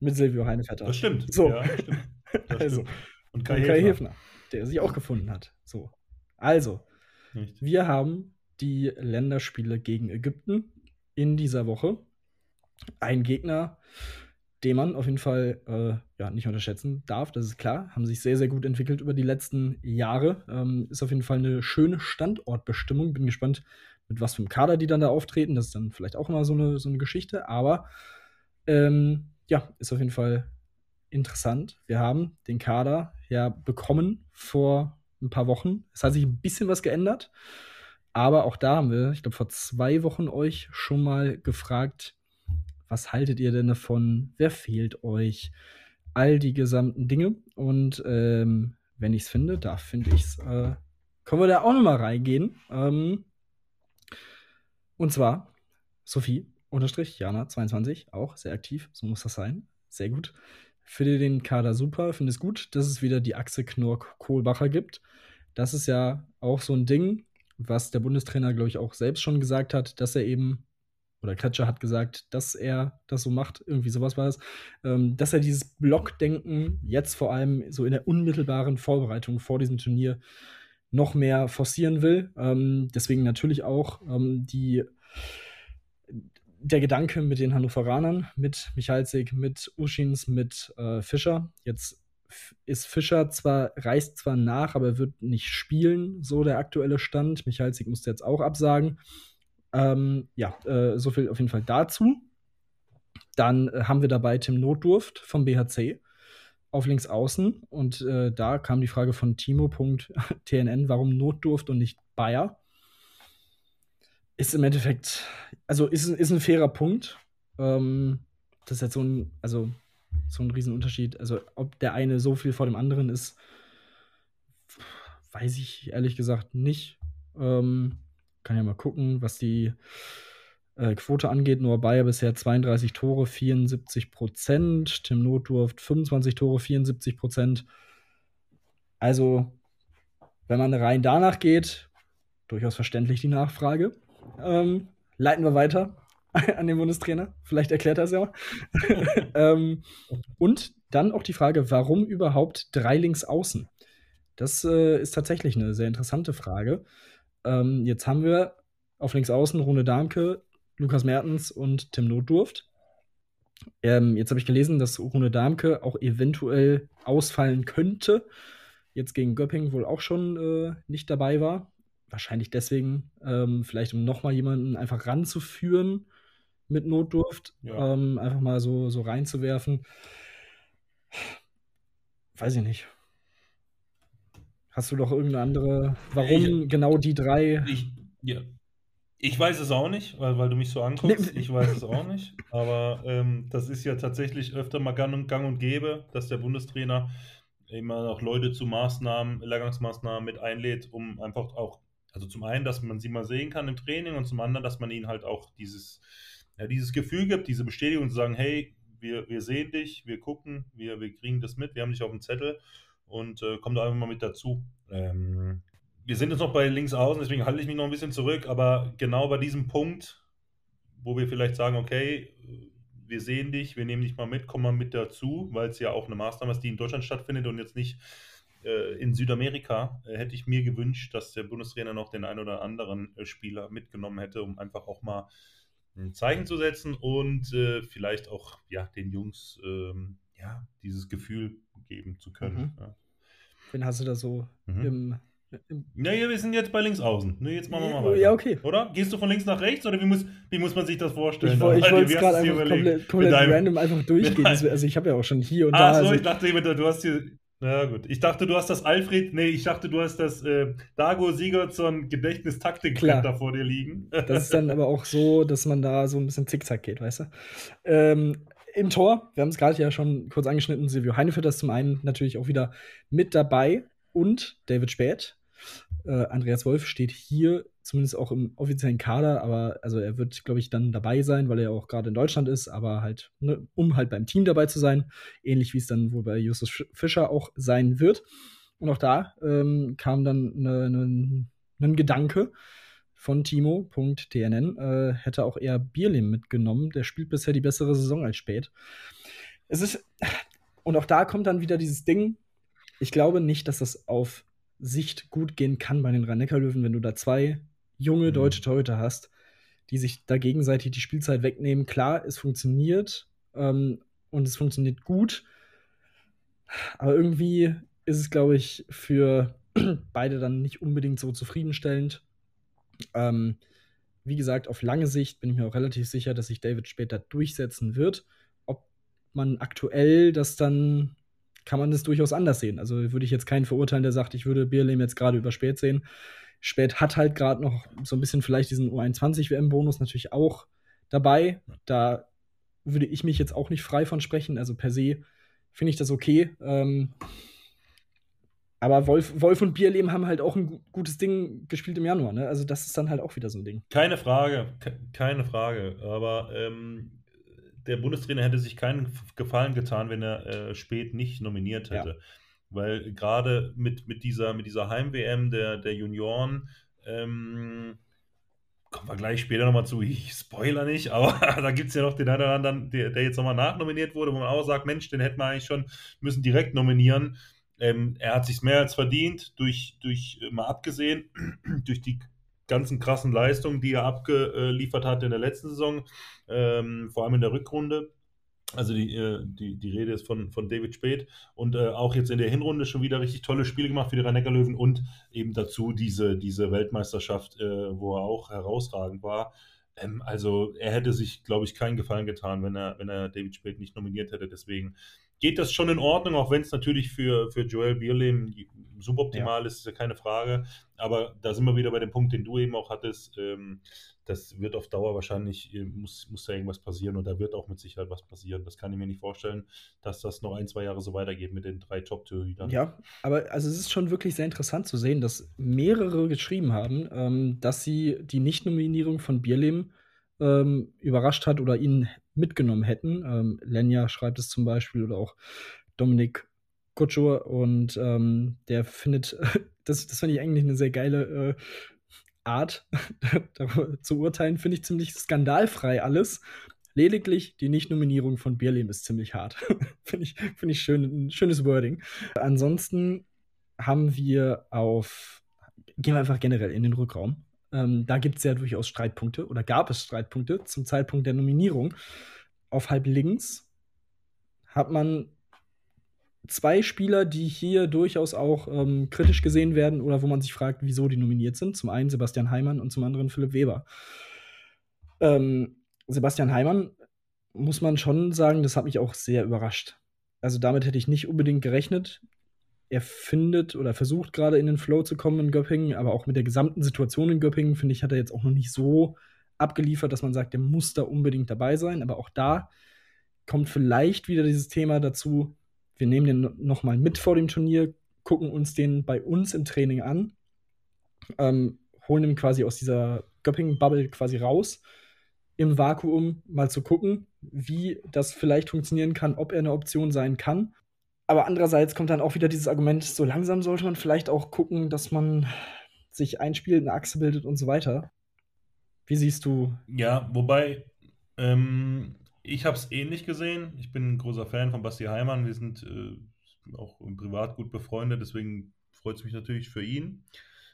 Mit Silvio Heinevetter. Das stimmt. So. Ja, stimmt. Das Also, stimmt. Und Und Kai, Kai Hefner. Hefner, der sich auch gefunden hat. So. Also, Nicht. wir haben die Länderspiele gegen Ägypten in dieser Woche. Ein Gegner, den man auf jeden Fall äh, ja, nicht unterschätzen darf, das ist klar. Haben sich sehr, sehr gut entwickelt über die letzten Jahre. Ähm, ist auf jeden Fall eine schöne Standortbestimmung. Bin gespannt, mit was für einem Kader die dann da auftreten. Das ist dann vielleicht auch immer so eine, so eine Geschichte. Aber ähm, ja, ist auf jeden Fall interessant. Wir haben den Kader ja bekommen vor ein paar Wochen. Es hat sich ein bisschen was geändert. Aber auch da haben wir, ich glaube, vor zwei Wochen euch schon mal gefragt, was haltet ihr denn davon? Wer fehlt euch? All die gesamten Dinge. Und ähm, wenn ich es finde, da finde ich es, äh, können wir da auch noch mal reingehen. Ähm, und zwar Sophie, unterstrich, Jana, 22, auch sehr aktiv, so muss das sein. Sehr gut. Finde den Kader super, finde es gut, dass es wieder die Achse Knork-Kohlbacher gibt. Das ist ja auch so ein Ding, was der Bundestrainer, glaube ich, auch selbst schon gesagt hat, dass er eben, oder Kretscher hat gesagt, dass er das so macht, irgendwie sowas war es, ähm, dass er dieses Blockdenken jetzt vor allem so in der unmittelbaren Vorbereitung vor diesem Turnier noch mehr forcieren will. Ähm, deswegen natürlich auch ähm, die der Gedanke mit den Hannoveranern, mit Michalsik, mit Uschins, mit äh, Fischer. Jetzt ist Fischer zwar, reist zwar nach, aber wird nicht spielen, so der aktuelle Stand. Michalsik musste jetzt auch absagen. Ähm, ja, äh, so viel auf jeden Fall dazu. Dann äh, haben wir dabei Tim Notdurft vom BHC auf links außen. Und äh, da kam die Frage von Timo.tnn, warum Notdurft und nicht Bayer? Ist im Endeffekt, also ist, ist ein fairer Punkt. Ähm, das ist jetzt so ein, also so ein Riesenunterschied. Also, ob der eine so viel vor dem anderen ist, weiß ich ehrlich gesagt nicht. Ähm, kann ja mal gucken, was die äh, Quote angeht. Noah Bayer bisher 32 Tore, 74 Prozent. Tim Notdurft 25 Tore, 74 Prozent. Also, wenn man rein danach geht, durchaus verständlich die Nachfrage. Ähm, leiten wir weiter an den Bundestrainer. Vielleicht erklärt er es ja. ähm, und dann auch die Frage, warum überhaupt drei links außen? Das äh, ist tatsächlich eine sehr interessante Frage. Ähm, jetzt haben wir auf links außen Rune Darmke, Lukas Mertens und Tim Notdurft. Ähm, jetzt habe ich gelesen, dass Rune Darmke auch eventuell ausfallen könnte. Jetzt gegen Göpping wohl auch schon äh, nicht dabei war. Wahrscheinlich deswegen, ähm, vielleicht um nochmal jemanden einfach ranzuführen mit Notdurft, Ja. ähm, einfach mal so, so reinzuwerfen. Weiß ich nicht. Hast du doch irgendeine andere, warum Ich- genau die drei? Ich, ja. ich weiß es auch nicht, weil, weil du mich so anguckst. Ich weiß es auch nicht. Aber ähm, das ist ja tatsächlich öfter mal gang und, gang und gäbe, dass der Bundestrainer immer noch Leute zu Maßnahmen, Lehrgangsmaßnahmen mit einlädt, um einfach auch, also zum einen, dass man sie mal sehen kann im Training und zum anderen, dass man ihnen halt auch dieses, ja, dieses Gefühl gibt, diese Bestätigung zu sagen, hey, wir, wir sehen dich, wir gucken, wir, wir kriegen das mit, wir haben dich auf dem Zettel und äh, komm da einfach mal mit dazu. Ähm, wir sind jetzt noch bei links außen, deswegen halte ich mich noch ein bisschen zurück, aber genau bei diesem Punkt, wo wir vielleicht sagen, okay, wir sehen dich, wir nehmen dich mal mit, komm mal mit dazu, weil es ja auch eine Maßnahme ist, die in Deutschland stattfindet und jetzt nicht äh, in Südamerika, äh, hätte ich mir gewünscht, dass der Bundestrainer noch den einen oder anderen äh, Spieler mitgenommen hätte, um einfach auch mal ein Zeichen zu setzen und äh, vielleicht auch ja, den Jungs ähm, ja, dieses Gefühl geben zu können. Mhm. Ja. Wen hast du da so Mhm. im, im Ja, ja, wir sind jetzt bei links außen. Ne, jetzt machen wir mal weiter. Ja, okay. Oder? Gehst du von links nach rechts oder wie muss, wie muss man sich das vorstellen? Ich, wollte es gerade einfach komplett, komplett random einfach durchgehen. Also ich habe ja auch schon hier und Ach da. so, also, ich dachte, du hast hier. Na gut, ich dachte, du hast das Alfred, nee, ich dachte, du hast das äh, Dago Sigurdsson Gedächtnistaktik Klar. da vor dir liegen. Das ist dann aber auch so, dass man da so ein bisschen zickzack geht, weißt du? Ähm, Im Tor, wir haben es gerade ja schon kurz angeschnitten, Silvio Heinefeld ist zum einen natürlich auch wieder mit dabei und David Späth. Äh, Andreas Wolf steht hier zumindest auch im offiziellen Kader, aber also er wird, glaube ich, dann dabei sein, weil er auch gerade in Deutschland ist, aber halt, ne, um halt beim Team dabei zu sein, ähnlich wie es dann wohl bei Justus Sch- Fischer auch sein wird. Und auch da ähm, kam dann ne, ne, ein Gedanke, von Timo.tnn äh, hätte auch eher Bierlim mitgenommen. Der spielt bisher die bessere Saison als spät. Es ist, und auch da kommt dann wieder dieses Ding. Ich glaube nicht, dass das auf Sicht gut gehen kann bei den Rhein-Neckar-Löwen, wenn du da zwei junge Mhm. deutsche Torhüter hast, die sich da gegenseitig die Spielzeit wegnehmen. Klar, es funktioniert ähm, und es funktioniert gut, aber irgendwie ist es, glaube ich, für beide dann nicht unbedingt so zufriedenstellend. Ähm, wie gesagt, auf lange Sicht bin ich mir auch relativ sicher, dass sich David später durchsetzen wird. Ob man aktuell das dann, kann man das durchaus anders sehen. Also würde ich jetzt keinen verurteilen, der sagt, ich würde Bierlehm jetzt gerade über Spät sehen. Spät hat halt gerade noch so ein bisschen vielleicht diesen U21-WM-Bonus natürlich auch dabei. Da würde ich mich jetzt auch nicht frei von sprechen. Also per se finde ich das okay. Ähm, aber Wolf, Wolf und Bierlehm haben halt auch ein gu- gutes Ding gespielt im Januar. Ne? Also das ist dann halt auch wieder so ein Ding. Keine Frage, ke- keine Frage. Aber ähm, der Bundestrainer hätte sich keinen Gefallen getan, wenn er äh, spät nicht nominiert Ja. hätte. Weil gerade mit, mit dieser, mit dieser Heim-WM der, der Junioren, ähm, kommen wir gleich später nochmal zu, ich spoiler nicht, aber da gibt es ja noch den einen oder anderen, der, der jetzt nochmal nachnominiert wurde, wo man auch sagt, Mensch, den hätten wir eigentlich schon müssen direkt nominieren. Ähm, er hat sich mehr als verdient, durch, durch äh, mal abgesehen, durch die ganzen krassen Leistungen, die er abgeliefert hat in der letzten Saison, ähm, vor allem in der Rückrunde. Also die, äh, die, die Rede ist von, von David Speth und äh, auch jetzt in der Hinrunde schon wieder richtig tolle Spiele gemacht für die rhein löwen und eben dazu diese, diese Weltmeisterschaft, äh, wo er auch herausragend war. Ähm, also er hätte sich, glaube ich, keinen Gefallen getan, wenn er, wenn er David Speth nicht nominiert hätte. Deswegen geht das schon in Ordnung, auch wenn es natürlich für, für Joel Bierlehm suboptimal ist, ist ja keine Frage. Aber da sind wir wieder bei dem Punkt, den du eben auch hattest. Ähm, das wird auf Dauer wahrscheinlich, äh, muss, muss da irgendwas passieren und da wird auch mit Sicherheit was passieren. Das kann ich mir nicht vorstellen, dass das noch ein, zwei Jahre so weitergeht mit den drei Top-Torhütern. Ja, aber also es ist schon wirklich sehr interessant zu sehen, dass mehrere geschrieben haben, ähm, dass sie die Nichtnominierung von Bierlehm ähm, überrascht hat oder ihn mitgenommen hätten. Ähm, Lenja schreibt es zum Beispiel oder auch Dominik Kutschur und ähm, der findet, das, das fand ich eigentlich eine sehr geile äh, Art zu urteilen, finde ich ziemlich skandalfrei alles. Lediglich die Nichtnominierung von Bierlehm ist ziemlich hart. finde ich, find ich schön, ein schönes Wording. Ansonsten haben wir auf, gehen wir einfach generell in den Rückraum. Ähm, da gibt es ja durchaus Streitpunkte oder gab es Streitpunkte zum Zeitpunkt der Nominierung. Auf halb links hat man zwei Spieler, die hier durchaus auch ähm, kritisch gesehen werden oder wo man sich fragt, wieso die nominiert sind. Zum einen Sebastian Heimann und zum anderen Philipp Weber. Ähm, Sebastian Heimann muss man schon sagen, das hat mich auch sehr überrascht. Also damit hätte ich nicht unbedingt gerechnet. Er findet oder versucht gerade in den Flow zu kommen in Göppingen, aber auch mit der gesamten Situation in Göppingen, finde ich, hat er jetzt auch noch nicht so abgeliefert, dass man sagt, der muss da unbedingt dabei sein. Aber auch da kommt vielleicht wieder dieses Thema dazu, wir nehmen den nochmal mit vor dem Turnier, gucken uns den bei uns im Training an, ähm, holen ihn quasi aus dieser Göppingen-Bubble quasi raus. im Vakuum mal zu gucken, wie das vielleicht funktionieren kann, ob er eine Option sein kann. Aber andererseits kommt dann auch wieder dieses Argument, so langsam sollte man vielleicht auch gucken, dass man sich einspielt, eine Achse bildet und so weiter. Wie siehst du? Ja, wobei ähm, ich habe es ähnlich gesehen. Ich bin ein großer Fan von Basti Heimann. Wir sind äh, auch privat gut befreundet, deswegen freut es mich natürlich für ihn.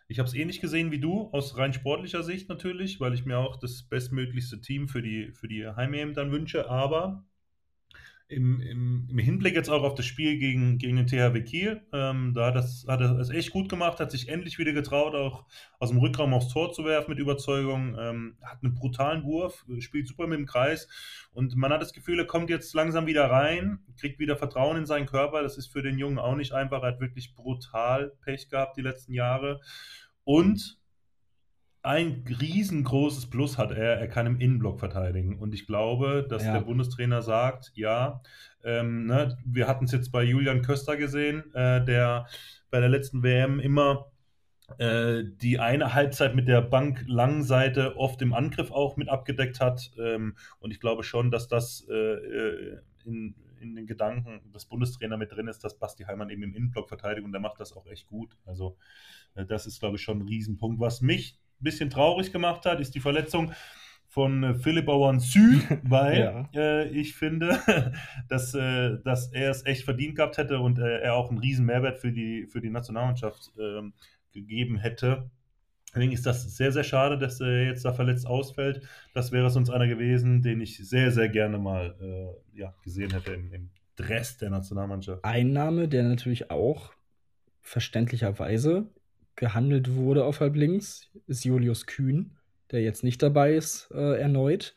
Ich habe es ähnlich gesehen wie du, aus rein sportlicher Sicht natürlich, weil ich mir auch das bestmöglichste Team für die, für die Heim-EM dann wünsche. Aber im, im, im, Hinblick jetzt auch auf das Spiel gegen, gegen den THW Kiel, ähm, da hat, das, hat er es echt gut gemacht, hat sich endlich wieder getraut, auch aus dem Rückraum aufs Tor zu werfen mit Überzeugung, ähm, hat einen brutalen Wurf, spielt super mit dem Kreis und man hat das Gefühl, er kommt jetzt langsam wieder rein, kriegt wieder Vertrauen in seinen Körper, das ist für den Jungen auch nicht einfach, er hat wirklich brutal Pech gehabt die letzten Jahre und ein riesengroßes Plus hat er, er kann im Innenblock verteidigen. Und ich glaube, dass ja. der Bundestrainer sagt, ja, ähm, ne, wir hatten es jetzt bei Julian Köster gesehen, äh, der bei der letzten WM immer äh, die eine Halbzeit mit der Bank Langseite oft im Angriff auch mit abgedeckt hat. Ähm, und ich glaube schon, dass das äh, äh in, in den Gedanken des Bundestrainers mit drin ist, dass Basti Heimann eben im Innenblock verteidigt und der macht das auch echt gut. Also äh, das ist, glaube ich, schon ein Riesenpunkt. Was mich bisschen traurig gemacht hat, ist die Verletzung von äh, Philipp Sü, weil ja. äh, ich finde, dass, äh, dass er es echt verdient gehabt hätte und äh, er auch einen riesen Mehrwert für die, für die Nationalmannschaft ähm, gegeben hätte. Deswegen ist das sehr, sehr schade, dass er jetzt da verletzt ausfällt. Das wäre sonst einer gewesen, den ich sehr, sehr gerne mal äh, ja, gesehen hätte im, im Dress der Nationalmannschaft. Ein Name, der natürlich auch verständlicherweise gehandelt wurde auf halb links, ist Julius Kühn, der jetzt nicht dabei ist, äh, erneut.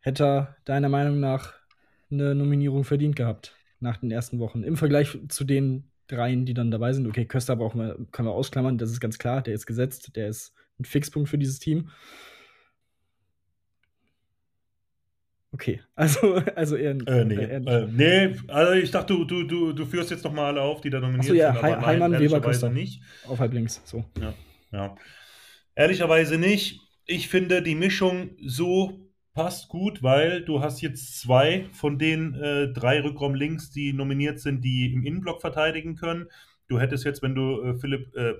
Hätte er deiner Meinung nach eine Nominierung verdient gehabt nach den ersten Wochen? Im Vergleich zu den dreien, die dann dabei sind. Okay, Köster brauchen wir, können wir ausklammern, das ist ganz klar, der ist gesetzt, der ist ein Fixpunkt für dieses Team. Okay, also, also eher, äh, nee. Eher äh, nee, also ich dachte, du, du, du, du führst jetzt noch mal alle auf, die da nominiert so, ja, sind. Aber Heimann, Weber, nicht. Auf halb links, so. Ja, ja. Ehrlicherweise nicht. Ich finde, die Mischung so passt gut, weil du hast jetzt zwei von den äh, drei Rückraum links, die nominiert sind, die im Innenblock verteidigen können. Du hättest jetzt, wenn du äh, Philipp, äh,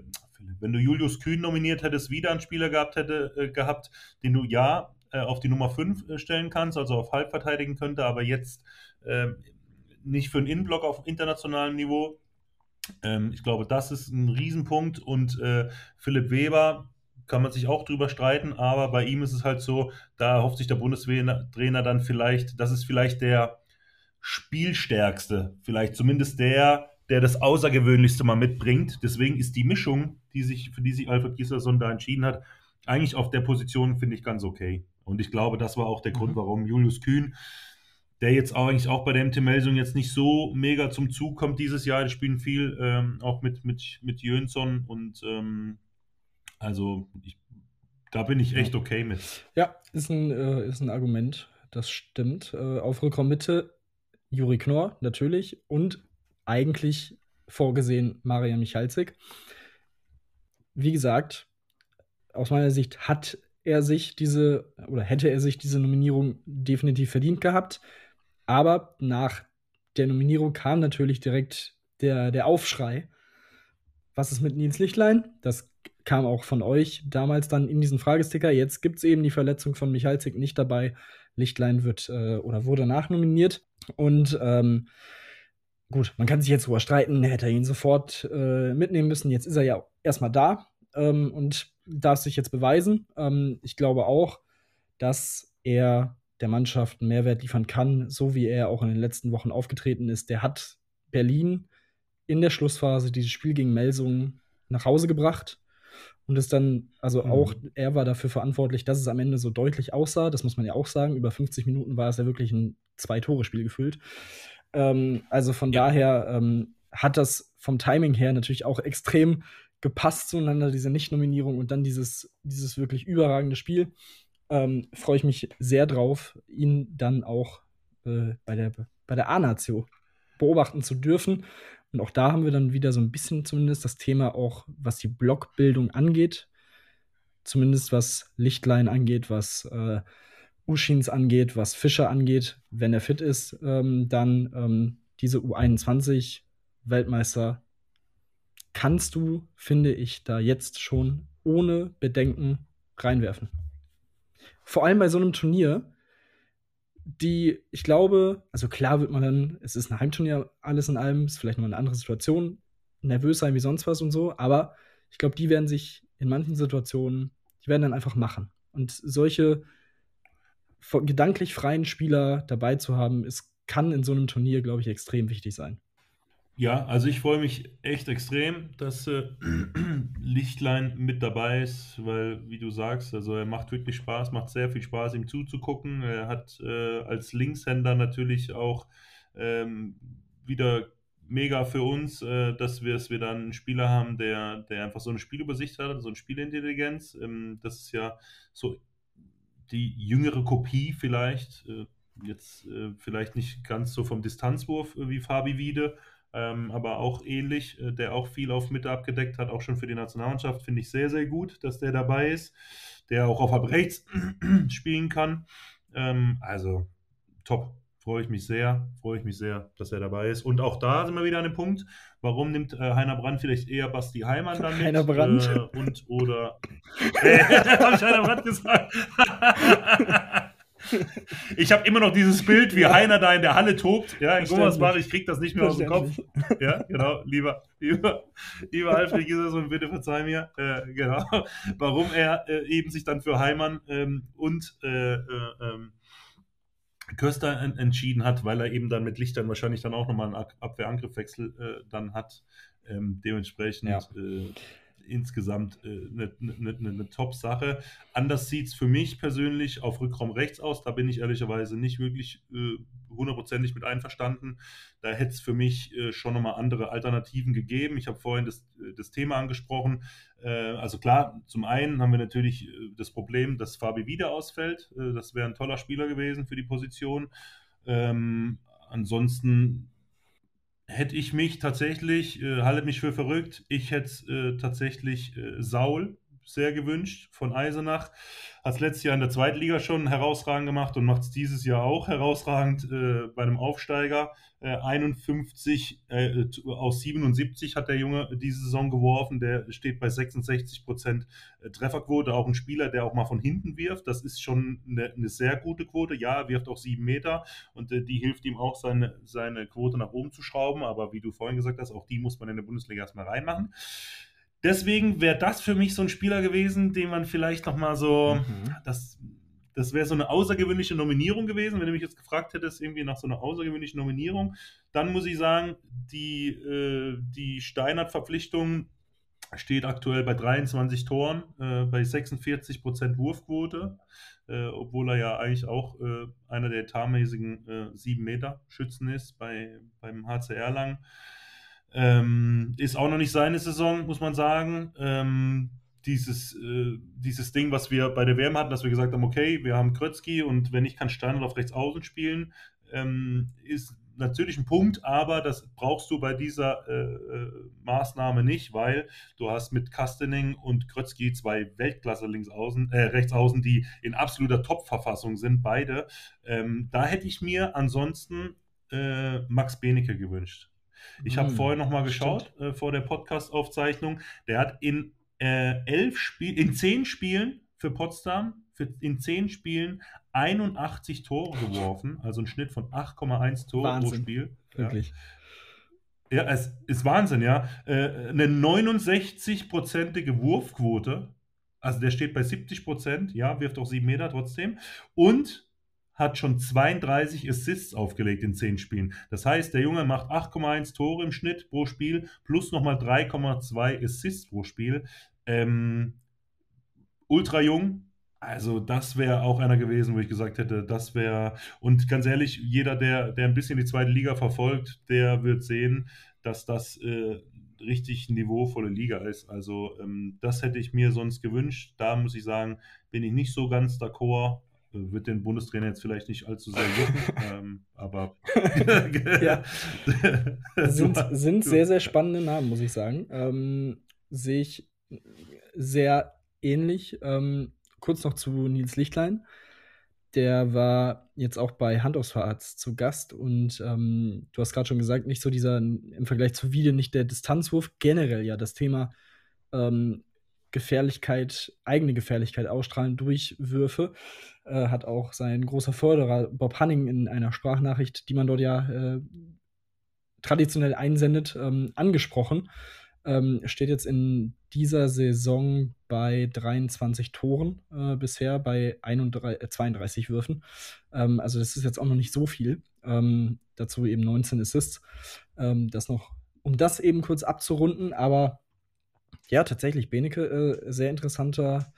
wenn du Julius Kühn nominiert hättest, wieder einen Spieler gehabt hätte, äh, gehabt, den du ja äh, auf die Nummer 5 äh, stellen kannst, also auf halb verteidigen könnte, aber jetzt äh, nicht für einen Innenblock auf internationalem Niveau. Ähm, ich glaube, das ist ein Riesenpunkt und äh, Philipp Weber kann man sich auch drüber streiten, aber bei ihm ist es halt so, da hofft sich der Bundestrainer dann vielleicht, das ist vielleicht der Spielstärkste, vielleicht zumindest der, der das Außergewöhnlichste mal mitbringt. Deswegen ist die Mischung, die sich, für die sich Alfred Gislason da entschieden hat, eigentlich auf der Position, finde ich, ganz okay. Und ich glaube, das war auch der Grund, mhm. warum Julius Kühn, der jetzt eigentlich auch bei der MT Melsung jetzt nicht so mega zum Zug kommt dieses Jahr, die spielen viel ähm, auch mit, mit, mit Jönsson und ähm, also ich, da bin ich echt okay mit. Ja, ist ein, äh, ist ein Argument, das stimmt. Äh, auf Rückraummitte Juri Knorr natürlich und eigentlich vorgesehen Maria Michalzik. Wie gesagt, aus meiner Sicht hat er sich diese oder hätte er sich diese Nominierung definitiv verdient gehabt. Aber nach der Nominierung kam natürlich direkt der, der Aufschrei. Was ist mit Nils Lichtlein? Das kam auch von euch damals dann in diesen Fragesticker. Jetzt gibt es eben die Verletzung von Michalzik nicht dabei. Lichtlein wird äh, oder wurde nachnominiert. Und ähm, gut, man kann sich jetzt drüber streiten, hätte er ihn sofort äh, mitnehmen müssen. Jetzt ist er ja erstmal da ähm, und darf sich jetzt beweisen. Ähm, ich glaube auch, dass er der Mannschaft einen Mehrwert liefern kann, so wie er auch in den letzten Wochen aufgetreten ist. Der hat Berlin in der Schlussphase dieses Spiel gegen Melsungen nach Hause gebracht und ist dann, also mhm. auch er war dafür verantwortlich, dass es am Ende so deutlich aussah. Das muss man ja auch sagen. Über 50 Minuten war es ja wirklich ein Zwei-Tore-Spiel gefühlt. Ähm, also von ja. daher ähm, hat das vom Timing her natürlich auch extrem gepasst zueinander, diese Nicht-Nominierung und dann dieses, dieses wirklich überragende Spiel. Ähm, Freue ich mich sehr drauf, ihn dann auch äh, bei der, bei der A-Natio beobachten zu dürfen. Und auch da haben wir dann wieder so ein bisschen zumindest das Thema auch, was die Blockbildung angeht. Zumindest was Lichtlein angeht, was äh, Uschins angeht, was Fischer angeht, wenn er fit ist, ähm, dann ähm, diese U21-Weltmeister kannst du, finde ich, da jetzt schon ohne Bedenken reinwerfen. Vor allem bei so einem Turnier, die, ich glaube, also klar wird man dann, es ist ein Heimturnier, alles in allem, ist vielleicht noch eine andere Situation, nervös sein wie sonst was und so, aber ich glaube, die werden sich in manchen Situationen, die werden dann einfach machen. Und solche gedanklich freien Spieler dabei zu haben, ist, kann in so einem Turnier, glaube ich, extrem wichtig sein. Ja, also ich freue mich echt extrem, dass äh, Lichtlein mit dabei ist, weil, wie du sagst, also er macht wirklich Spaß, macht sehr viel Spaß, ihm zuzugucken. Er hat äh, als Linkshänder natürlich auch ähm, wieder mega für uns, äh, dass, wir, dass wir dann einen Spieler haben, der, der einfach so eine Spielübersicht hat, so eine Spielintelligenz. Ähm, das ist ja so die jüngere Kopie vielleicht, äh, jetzt äh, vielleicht nicht ganz so vom Distanzwurf äh, wie Fabi Wiede, ähm, aber auch ähnlich, äh, der auch viel auf Mitte abgedeckt hat, auch schon für die Nationalmannschaft, finde ich sehr, sehr gut, dass der dabei ist, der auch auf halb rechts spielen kann. Ähm, also top, freue ich mich sehr, freue ich mich sehr, dass er dabei ist. Und auch da sind wir wieder an dem Punkt, warum nimmt äh, Heiner Brand vielleicht eher Basti Heimann dann mit? Heiner Brand. Äh, und oder. Äh, Habe ich Heiner Brand gesagt? Ich habe immer noch dieses Bild, wie Heiner da in der Halle tobt, ja, in Gummersbach, ich kriege das nicht mehr aus dem Kopf. Ja, genau, lieber, lieber, lieber Alfred Giserson, bitte verzeih mir, äh, genau, warum er äh, eben sich dann für Heimann ähm, und äh, äh ähm, Köster entschieden hat, weil er eben dann mit Lichtern wahrscheinlich dann auch nochmal einen Abwehr-Angriffwechsel äh, dann hat. Ähm, dementsprechend ja. äh, insgesamt eine, eine, eine Top-Sache. Anders sieht es für mich persönlich auf Rückraum rechts aus. Da bin ich ehrlicherweise nicht wirklich äh, hundertprozentig mit einverstanden. Da hätte es für mich äh, schon nochmal andere Alternativen gegeben. Ich habe vorhin das, äh, das Thema angesprochen. Äh, also klar, zum einen haben wir natürlich äh, das Problem, dass Fabi wieder ausfällt. Äh, das wäre ein toller Spieler gewesen für die Position. Ähm, ansonsten hätte ich mich tatsächlich, äh, halte mich für verrückt, ich hätte äh, tatsächlich äh, Saul sehr gewünscht von Eisenach. Hat es letztes Jahr in der zweiten Liga schon herausragend gemacht und macht es dieses Jahr auch herausragend äh, bei einem Aufsteiger. Äh, 51 äh, aus 77 hat der Junge diese Saison geworfen. Der steht bei 66 Prozent äh, Trefferquote. Auch ein Spieler, der auch mal von hinten wirft. Das ist schon eine, eine sehr gute Quote. Ja, er wirft auch sieben Meter und äh, die hilft ihm auch, seine, seine Quote nach oben zu schrauben. Aber wie du vorhin gesagt hast, auch die muss man in der Bundesliga erstmal reinmachen. Deswegen wäre das für mich so ein Spieler gewesen, den man vielleicht nochmal so, mhm. das, das wäre so eine außergewöhnliche Nominierung gewesen, wenn du mich jetzt gefragt hättest, irgendwie nach so einer außergewöhnlichen Nominierung. Dann muss ich sagen, die, äh, die Steinert-Verpflichtung steht aktuell bei 23 Toren, äh, bei 46 Prozent Wurfquote, äh, obwohl er ja eigentlich auch äh, einer der etatmäßigen äh, 7 Meter Schützen ist bei, beim HCR lang. Ähm, ist auch noch nicht seine Saison, muss man sagen. Ähm, dieses, äh, dieses Ding, was wir bei der WM hatten, dass wir gesagt haben, okay, wir haben Krötzky und wenn ich kann Steiner auf rechts außen spielen, ähm, ist natürlich ein Punkt, aber das brauchst du bei dieser äh, äh, Maßnahme nicht, weil du hast mit Kastening und Krötzky zwei Weltklasse links außen, äh, rechts außen, die in absoluter Top-Verfassung sind, beide. Ähm, da hätte ich mir ansonsten äh, Max Benecke gewünscht. Ich habe hm, vorher noch mal geschaut äh, vor der Podcast-Aufzeichnung. Der hat in äh, elf Spiel, in zehn Spielen für Potsdam, für, in zehn Spielen 81 Tore geworfen, also ein Schnitt von 8,1 Tore Wahnsinn. pro Spiel. Wirklich. Ja, ja es ist Wahnsinn, ja. Äh, eine 69-prozentige Wurfquote. Also der steht bei 70 Prozent, ja, wirft auch sieben Meter trotzdem. Und hat schon 32 Assists aufgelegt in 10 Spielen. Das heißt, der Junge macht 8,1 Tore im Schnitt pro Spiel plus nochmal 3,2 Assists pro Spiel. Ähm, ultra jung. Also das wäre auch einer gewesen, wo ich gesagt hätte, das wäre, und ganz ehrlich, jeder, der, der ein bisschen die zweite Liga verfolgt, der wird sehen, dass das äh, richtig niveauvolle Liga ist. Also ähm, das hätte ich mir sonst gewünscht. Da muss ich sagen, bin ich nicht so ganz d'accord wird den Bundestrainer jetzt vielleicht nicht allzu sehr jucken, ähm, aber ja. sind, sind sehr, sehr spannende Namen, muss ich sagen. Ähm, Sehe ich sehr ähnlich. Ähm, kurz noch zu Nils Lichtlein. der war jetzt auch bei Handaufsfahrarzt zu Gast und ähm, du hast gerade schon gesagt, nicht so dieser im Vergleich zu Wiede nicht der Distanzwurf, generell ja das Thema ähm, Gefährlichkeit, eigene Gefährlichkeit ausstrahlen durch Würfe. Äh, hat auch sein großer Förderer Bob Hanning in einer Sprachnachricht, die man dort ja äh, traditionell einsendet, ähm, angesprochen. Ähm, steht jetzt in dieser Saison bei 23 Toren äh, bisher, bei 31, 32 äh, Würfen. Ähm, also das ist jetzt auch noch nicht so viel. Ähm, dazu eben 19 Assists. Ähm, das noch, um das eben kurz abzurunden, aber ja, tatsächlich, Beneke, äh, sehr interessanter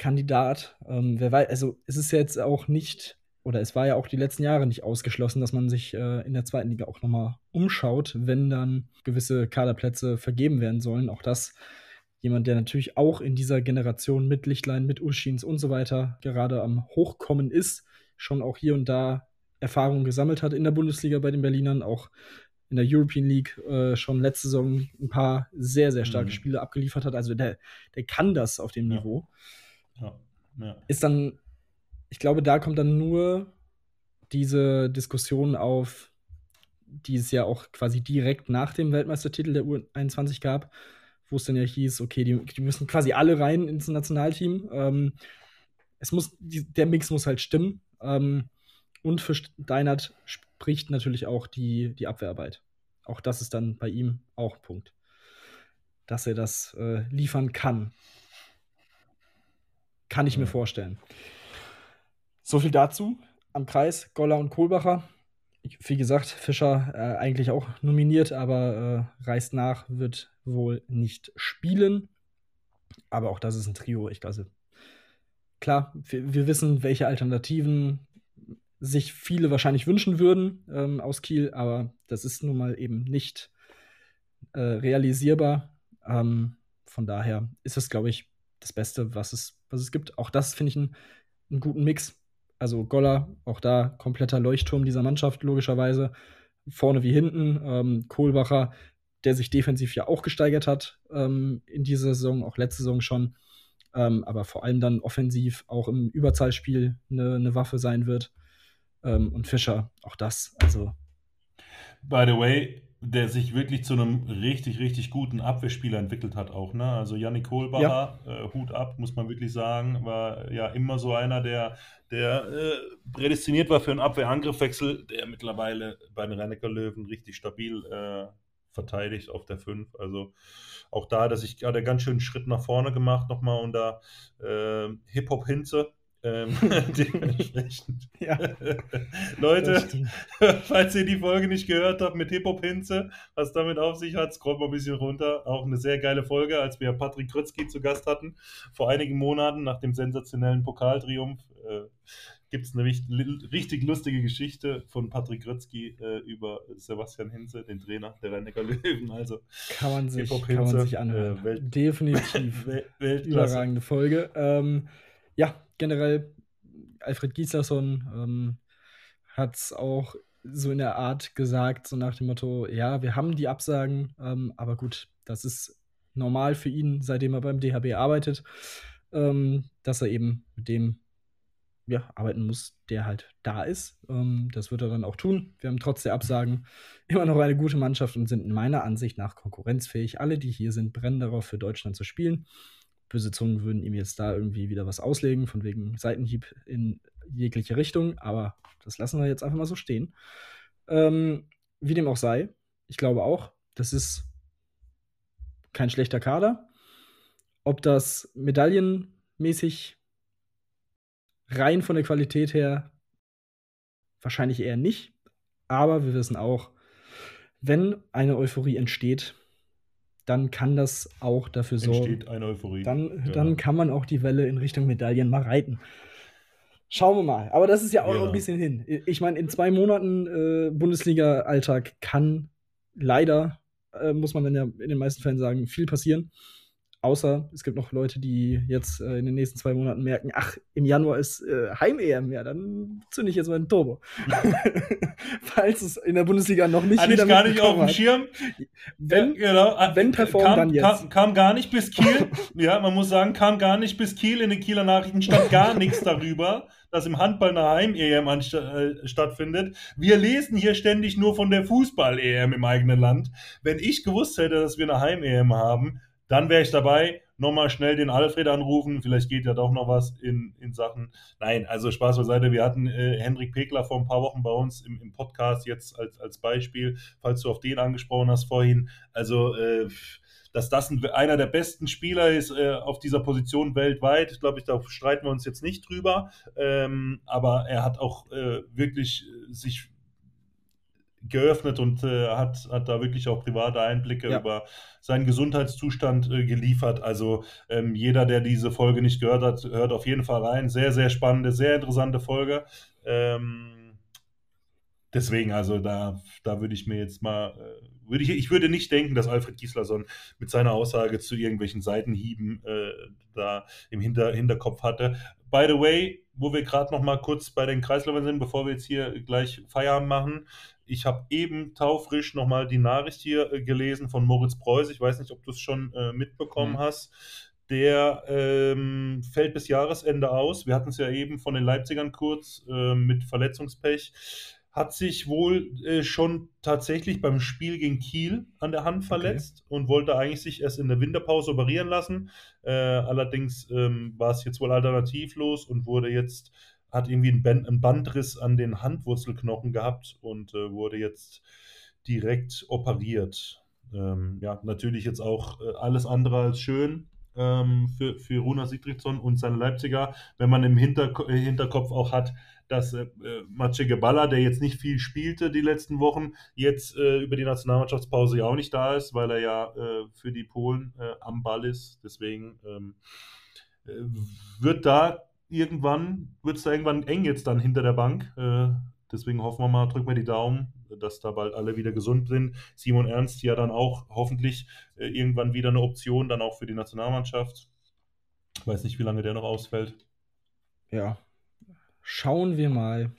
Kandidat. Ähm, wer weiß, also es ist jetzt auch nicht, oder es war ja auch die letzten Jahre nicht ausgeschlossen, dass man sich äh, in der zweiten Liga auch nochmal umschaut, wenn dann gewisse Kaderplätze vergeben werden sollen. Auch das jemand, der natürlich auch in dieser Generation mit Lichtlein, mit Uschins und so weiter gerade am Hochkommen ist, schon auch hier und da Erfahrungen gesammelt hat in der Bundesliga bei den Berlinern, auch in der European League äh, schon letzte Saison ein paar sehr, sehr starke mhm. Spiele abgeliefert hat. Also der, der kann das auf dem ja. Niveau. Ja. Ja. Ist dann, ich glaube, da kommt dann nur diese Diskussion auf, die es ja auch quasi direkt nach dem Weltmeistertitel der U21 gab, wo es dann ja hieß, okay, die, die müssen quasi alle rein ins Nationalteam. Ähm, es muss, die, der Mix muss halt stimmen. Ähm, und für Steinert spricht natürlich auch die, die Abwehrarbeit. Auch das ist dann bei ihm auch ein Punkt. Dass er das äh, liefern kann. Kann ich ja. mir vorstellen. So viel dazu. Am Kreis Goller und Kohlbacher. Wie gesagt, Fischer äh, eigentlich auch nominiert, aber äh, reist nach, wird wohl nicht spielen. Aber auch das ist ein Trio. Ich glaube, klar, wir, wir wissen, welche Alternativen sich viele wahrscheinlich wünschen würden ähm, aus Kiel, aber das ist nun mal eben nicht äh, realisierbar. Ähm, von daher ist es, glaube ich, das Beste, was es, was es gibt. Auch das finde ich einen, guten Mix. Also Goller, auch da kompletter Leuchtturm dieser Mannschaft, logischerweise. Vorne wie hinten. Ähm, Kohlbacher, der sich defensiv ja auch gesteigert hat ähm, in dieser Saison, auch letzte Saison schon. Ähm, aber vor allem dann offensiv auch im Überzahlspiel eine, eine Waffe sein wird. Ähm, und Fischer, auch das. Also. By the way, der sich wirklich zu einem richtig, richtig guten Abwehrspieler entwickelt hat auch. Ne? Also Yannick Kohlbacher, ja. äh, Hut ab, muss man wirklich sagen, war ja immer so einer, der, der äh, prädestiniert war für einen Abwehrangriffwechsel, der mittlerweile bei den Rennecker Löwen richtig stabil äh, verteidigt auf der 5. Also auch da hat er sich gerade ganz schön einen Schritt nach vorne gemacht, nochmal unter äh, Hip-Hop-Hinze ähm, dementsprechend. ja. Leute, falls ihr die Folge nicht gehört habt mit Hip-Hop-Hinze, was damit auf sich hat, scrollt mal ein bisschen runter. Auch eine sehr geile Folge, als wir Patrick Krötzky zu Gast hatten. Vor einigen Monaten nach dem sensationellen Pokaltriumph äh, gibt es eine richtig lustige Geschichte von Patrick Grötzky äh, über Sebastian Hinze, den Trainer der rhein Löwen. Also kann man sich, kann man sich anhören. Äh, Definitiv. Überragende Folge. Ähm, ja, generell, Alfred Gislason ähm, hat es auch so in der Art gesagt, so nach dem Motto, ja, wir haben die Absagen, ähm, aber gut, das ist normal für ihn, seitdem er beim DHB arbeitet, ähm, dass er eben mit dem ja, arbeiten muss, der halt da ist. Ähm, das wird er dann auch tun. Wir haben trotz der Absagen immer noch eine gute Mannschaft und sind in meiner Ansicht nach konkurrenzfähig. Alle, die hier sind, brennen darauf, für Deutschland zu spielen böse Zungen würden ihm jetzt da irgendwie wieder was auslegen, von wegen Seitenhieb in jegliche Richtung, aber das lassen wir jetzt einfach mal so stehen. Ähm, wie dem auch sei, ich glaube auch, das ist kein schlechter Kader. Ob das medaillenmäßig rein von der Qualität her wahrscheinlich eher nicht, aber wir wissen auch, wenn eine Euphorie entsteht, dann kann das auch dafür sorgen. Entsteht eine Euphorie. Dann, ja. dann kann man auch die Welle in Richtung Medaillen mal reiten. Schauen wir mal. Aber das ist ja auch ja. noch ein bisschen hin. Ich meine, in zwei Monaten äh, Bundesliga-Alltag kann leider, äh, muss man dann ja in den meisten Fällen sagen, viel passieren. Außer es gibt noch Leute, die jetzt äh, in den nächsten zwei Monaten merken, ach, im Januar ist äh, Heim-EM, ja, dann zünde ich jetzt mal einen Turbo. Falls es in der Bundesliga noch nicht Hatte jeder ich gar nicht auf dem Schirm. Wenn, ja, genau. Äh, wenn performt, kam, dann jetzt. Kam, kam, gar nicht bis Kiel. ja, man muss sagen, kam gar nicht bis Kiel. In den Kieler Nachrichten stand gar nichts darüber, dass im Handball eine Heim-EM äh, stattfindet. Wir lesen hier ständig nur von der Fußball-EM im eigenen Land. Wenn ich gewusst hätte, dass wir eine Heim-EM haben, dann wäre ich dabei. Nochmal schnell den Alfred anrufen. Vielleicht geht ja doch noch was in, in Sachen. Nein, also Spaß beiseite. Wir hatten äh, Hendrik Pekler vor ein paar Wochen bei uns im, im Podcast jetzt als, als Beispiel, falls du auf den angesprochen hast vorhin. Also, äh, dass das ein, einer der besten Spieler ist äh, auf dieser Position weltweit, glaube ich, da streiten wir uns jetzt nicht drüber. Ähm, aber er hat auch äh, wirklich sich geöffnet und äh, hat, hat da wirklich auch private Einblicke ja. über seinen Gesundheitszustand äh, geliefert. Also ähm, jeder, der diese Folge nicht gehört hat, hört auf jeden Fall rein. Sehr, sehr spannende, sehr interessante Folge. Ähm, deswegen, also da, da würde ich mir jetzt mal, äh, würde ich, ich würde nicht denken, dass Alfred Gislason mit seiner Aussage zu irgendwelchen Seitenhieben äh, da im Hinter, Hinterkopf hatte. By the way, wo wir gerade noch mal kurz bei den Kreisläufern sind, bevor wir jetzt hier gleich Feierabend machen, ich habe eben taufrisch nochmal die Nachricht hier äh, gelesen von Moritz Preuß. Ich weiß nicht, ob du es schon äh, mitbekommen mhm. hast. Der ähm, fällt bis Jahresende aus. Wir hatten es ja eben von den Leipzigern kurz äh, mit Verletzungspech. Hat sich wohl äh, schon tatsächlich beim Spiel gegen Kiel an der Hand verletzt okay. und wollte eigentlich sich erst in der Winterpause operieren lassen. Äh, allerdings ähm, war es jetzt wohl alternativlos und wurde jetzt hat irgendwie einen, Band, einen Bandriss an den Handwurzelknochen gehabt und äh, wurde jetzt direkt operiert. Ähm, ja, natürlich jetzt auch äh, alles andere als schön ähm, für, für Runa Sigtridsson und seine Leipziger, wenn man im Hinter, äh, Hinterkopf auch hat, dass äh, äh Maciej Geballa, der jetzt nicht viel spielte die letzten Wochen, jetzt äh, über die Nationalmannschaftspause ja auch nicht da ist, weil er ja äh, für die Polen äh, am Ball ist. Deswegen ähm, wird da irgendwann wird es da irgendwann eng jetzt dann hinter der Bank. Äh, deswegen hoffen wir mal, drücken wir die Daumen, dass da bald alle wieder gesund sind. Simon Ernst ja dann auch hoffentlich äh, irgendwann wieder eine Option, dann auch für die Nationalmannschaft. Ich weiß nicht, wie lange der noch ausfällt. Ja, schauen wir mal,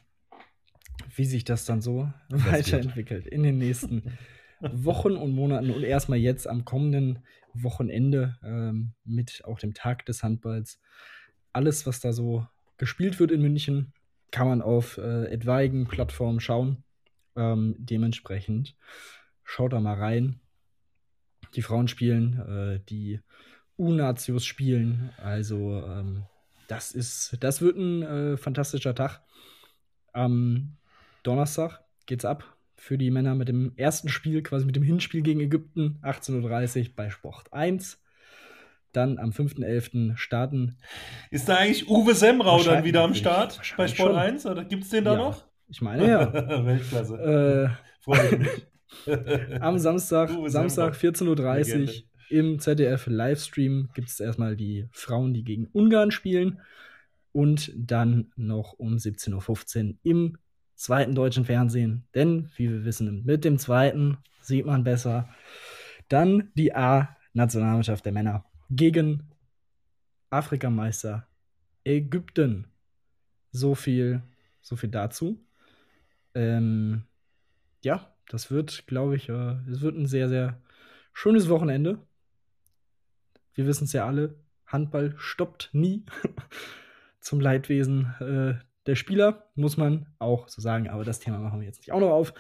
wie sich das dann so das weiterentwickelt in den nächsten Wochen und Monaten und erstmal jetzt am kommenden Wochenende ähm, mit auch dem Tag des Handballs alles, was da so gespielt wird in München, kann man auf äh, etwaigen Plattformen schauen. Ähm, dementsprechend schaut da mal rein. Die Frauen spielen, äh, die U-Nazios spielen. Also ähm, das ist, das wird ein äh, fantastischer Tag. Am Donnerstag geht's ab für die Männer mit dem ersten Spiel, quasi mit dem Hinspiel gegen Ägypten, 18.30 Uhr bei Sport 1 dann am 5.11. starten. Ist da eigentlich Uwe Semrau dann wieder am Start bei Sport schon. 1? Oder gibt es den da ja, noch? Ich meine ja. Weltklasse. Äh, Freue ich mich. am Samstag, Samstag 14.30 Uhr im ZDF Livestream gibt es erstmal die Frauen, die gegen Ungarn spielen. Und dann noch um 17.15 Uhr im zweiten deutschen Fernsehen. Denn, wie wir wissen, mit dem zweiten sieht man besser. Dann die A-Nationalmannschaft der Männer gegen Afrikameister Ägypten. So viel, so viel dazu. Ähm, ja, das wird, glaube ich, äh, es wird ein sehr, sehr schönes Wochenende. Wir wissen es ja alle, Handball stoppt nie. Zum Leidwesen äh, der Spieler, muss man auch so sagen. Aber das Thema machen wir jetzt nicht auch noch auf.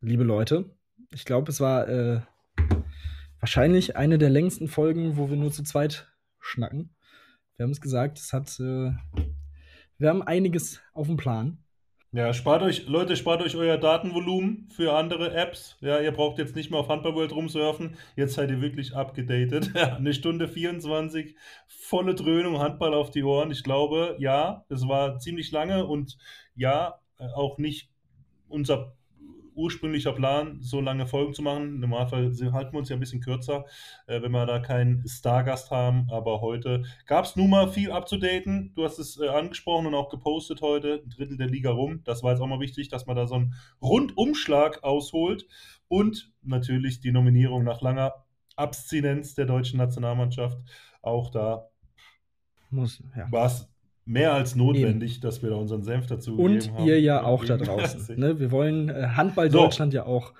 Liebe Leute, ich glaube, es war äh, wahrscheinlich eine der längsten Folgen, wo wir nur zu zweit schnacken. Wir haben es gesagt, es hat, äh, wir haben einiges auf dem Plan. Ja, spart euch, Leute, spart euch euer Datenvolumen für andere Apps. Ja, ihr braucht jetzt nicht mehr auf Handball World rumsurfen. Jetzt seid ihr wirklich abgedatet. Eine Stunde 24, volle Dröhnung, Handball auf die Ohren. Ich glaube, ja, es war ziemlich lange und ja, äh, auch nicht unser ursprünglicher Plan, so lange Folgen zu machen. Im Normalfall halten wir uns ja ein bisschen kürzer, äh, wenn wir da keinen Stargast haben. Aber heute gab es nun mal viel abzudaten. Du hast es äh, angesprochen und auch gepostet heute. Ein Drittel der Liga rum. Das war jetzt auch mal wichtig, dass man da so einen Rundumschlag ausholt. Und natürlich die Nominierung nach langer Abstinenz der deutschen Nationalmannschaft. Auch da ja. war es mehr als notwendig, Eben. dass wir da unseren Senf dazu Und haben. Und ihr ja auch da draußen. ne? Wir wollen äh, Handball so. Deutschland ja auch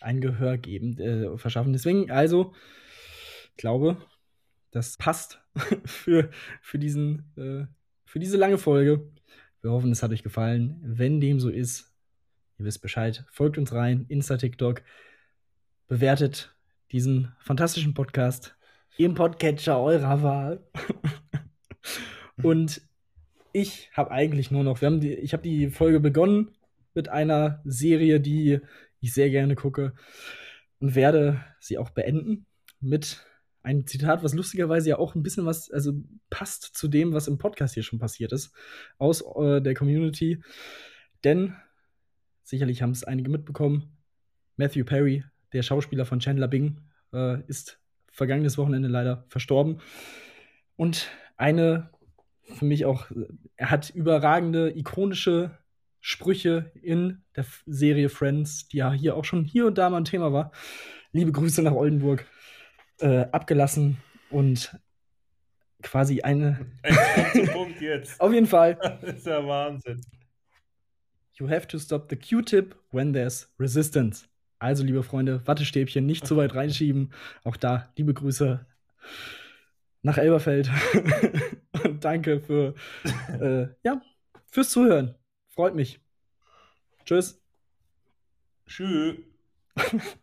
ein Gehör geben, äh, verschaffen. Deswegen, also, ich glaube, das passt für, für, diesen, äh, für diese lange Folge. Wir hoffen, es hat euch gefallen. Wenn dem so ist, ihr wisst Bescheid, folgt uns rein, Insta, TikTok, bewertet diesen fantastischen Podcast im Podcatcher eurer Wahl. Und ich habe eigentlich nur noch, wir haben die, ich habe die Folge begonnen mit einer Serie, die ich sehr gerne gucke und werde sie auch beenden mit einem Zitat, was lustigerweise ja auch ein bisschen was, also passt zu dem, was im Podcast hier schon passiert ist, aus äh, der Community. Denn sicherlich haben es einige mitbekommen. Matthew Perry, der Schauspieler von Chandler Bing, äh, ist vergangenes Wochenende leider verstorben. Und eine für mich auch, er hat überragende, ikonische Sprüche in der Serie Friends, die ja hier auch schon hier und da mal ein Thema war. Liebe Grüße nach Oldenburg. Äh, abgelassen und quasi eine. Zum Punkt jetzt. Auf jeden Fall. Das ist ja Wahnsinn. You have to stop the Q-tip when there's resistance. Also, liebe Freunde, Wattestäbchen nicht zu weit reinschieben. Auch da liebe Grüße nach Elberfeld. Und danke für, äh, ja, fürs Zuhören. Freut mich. Tschüss. Tschüss.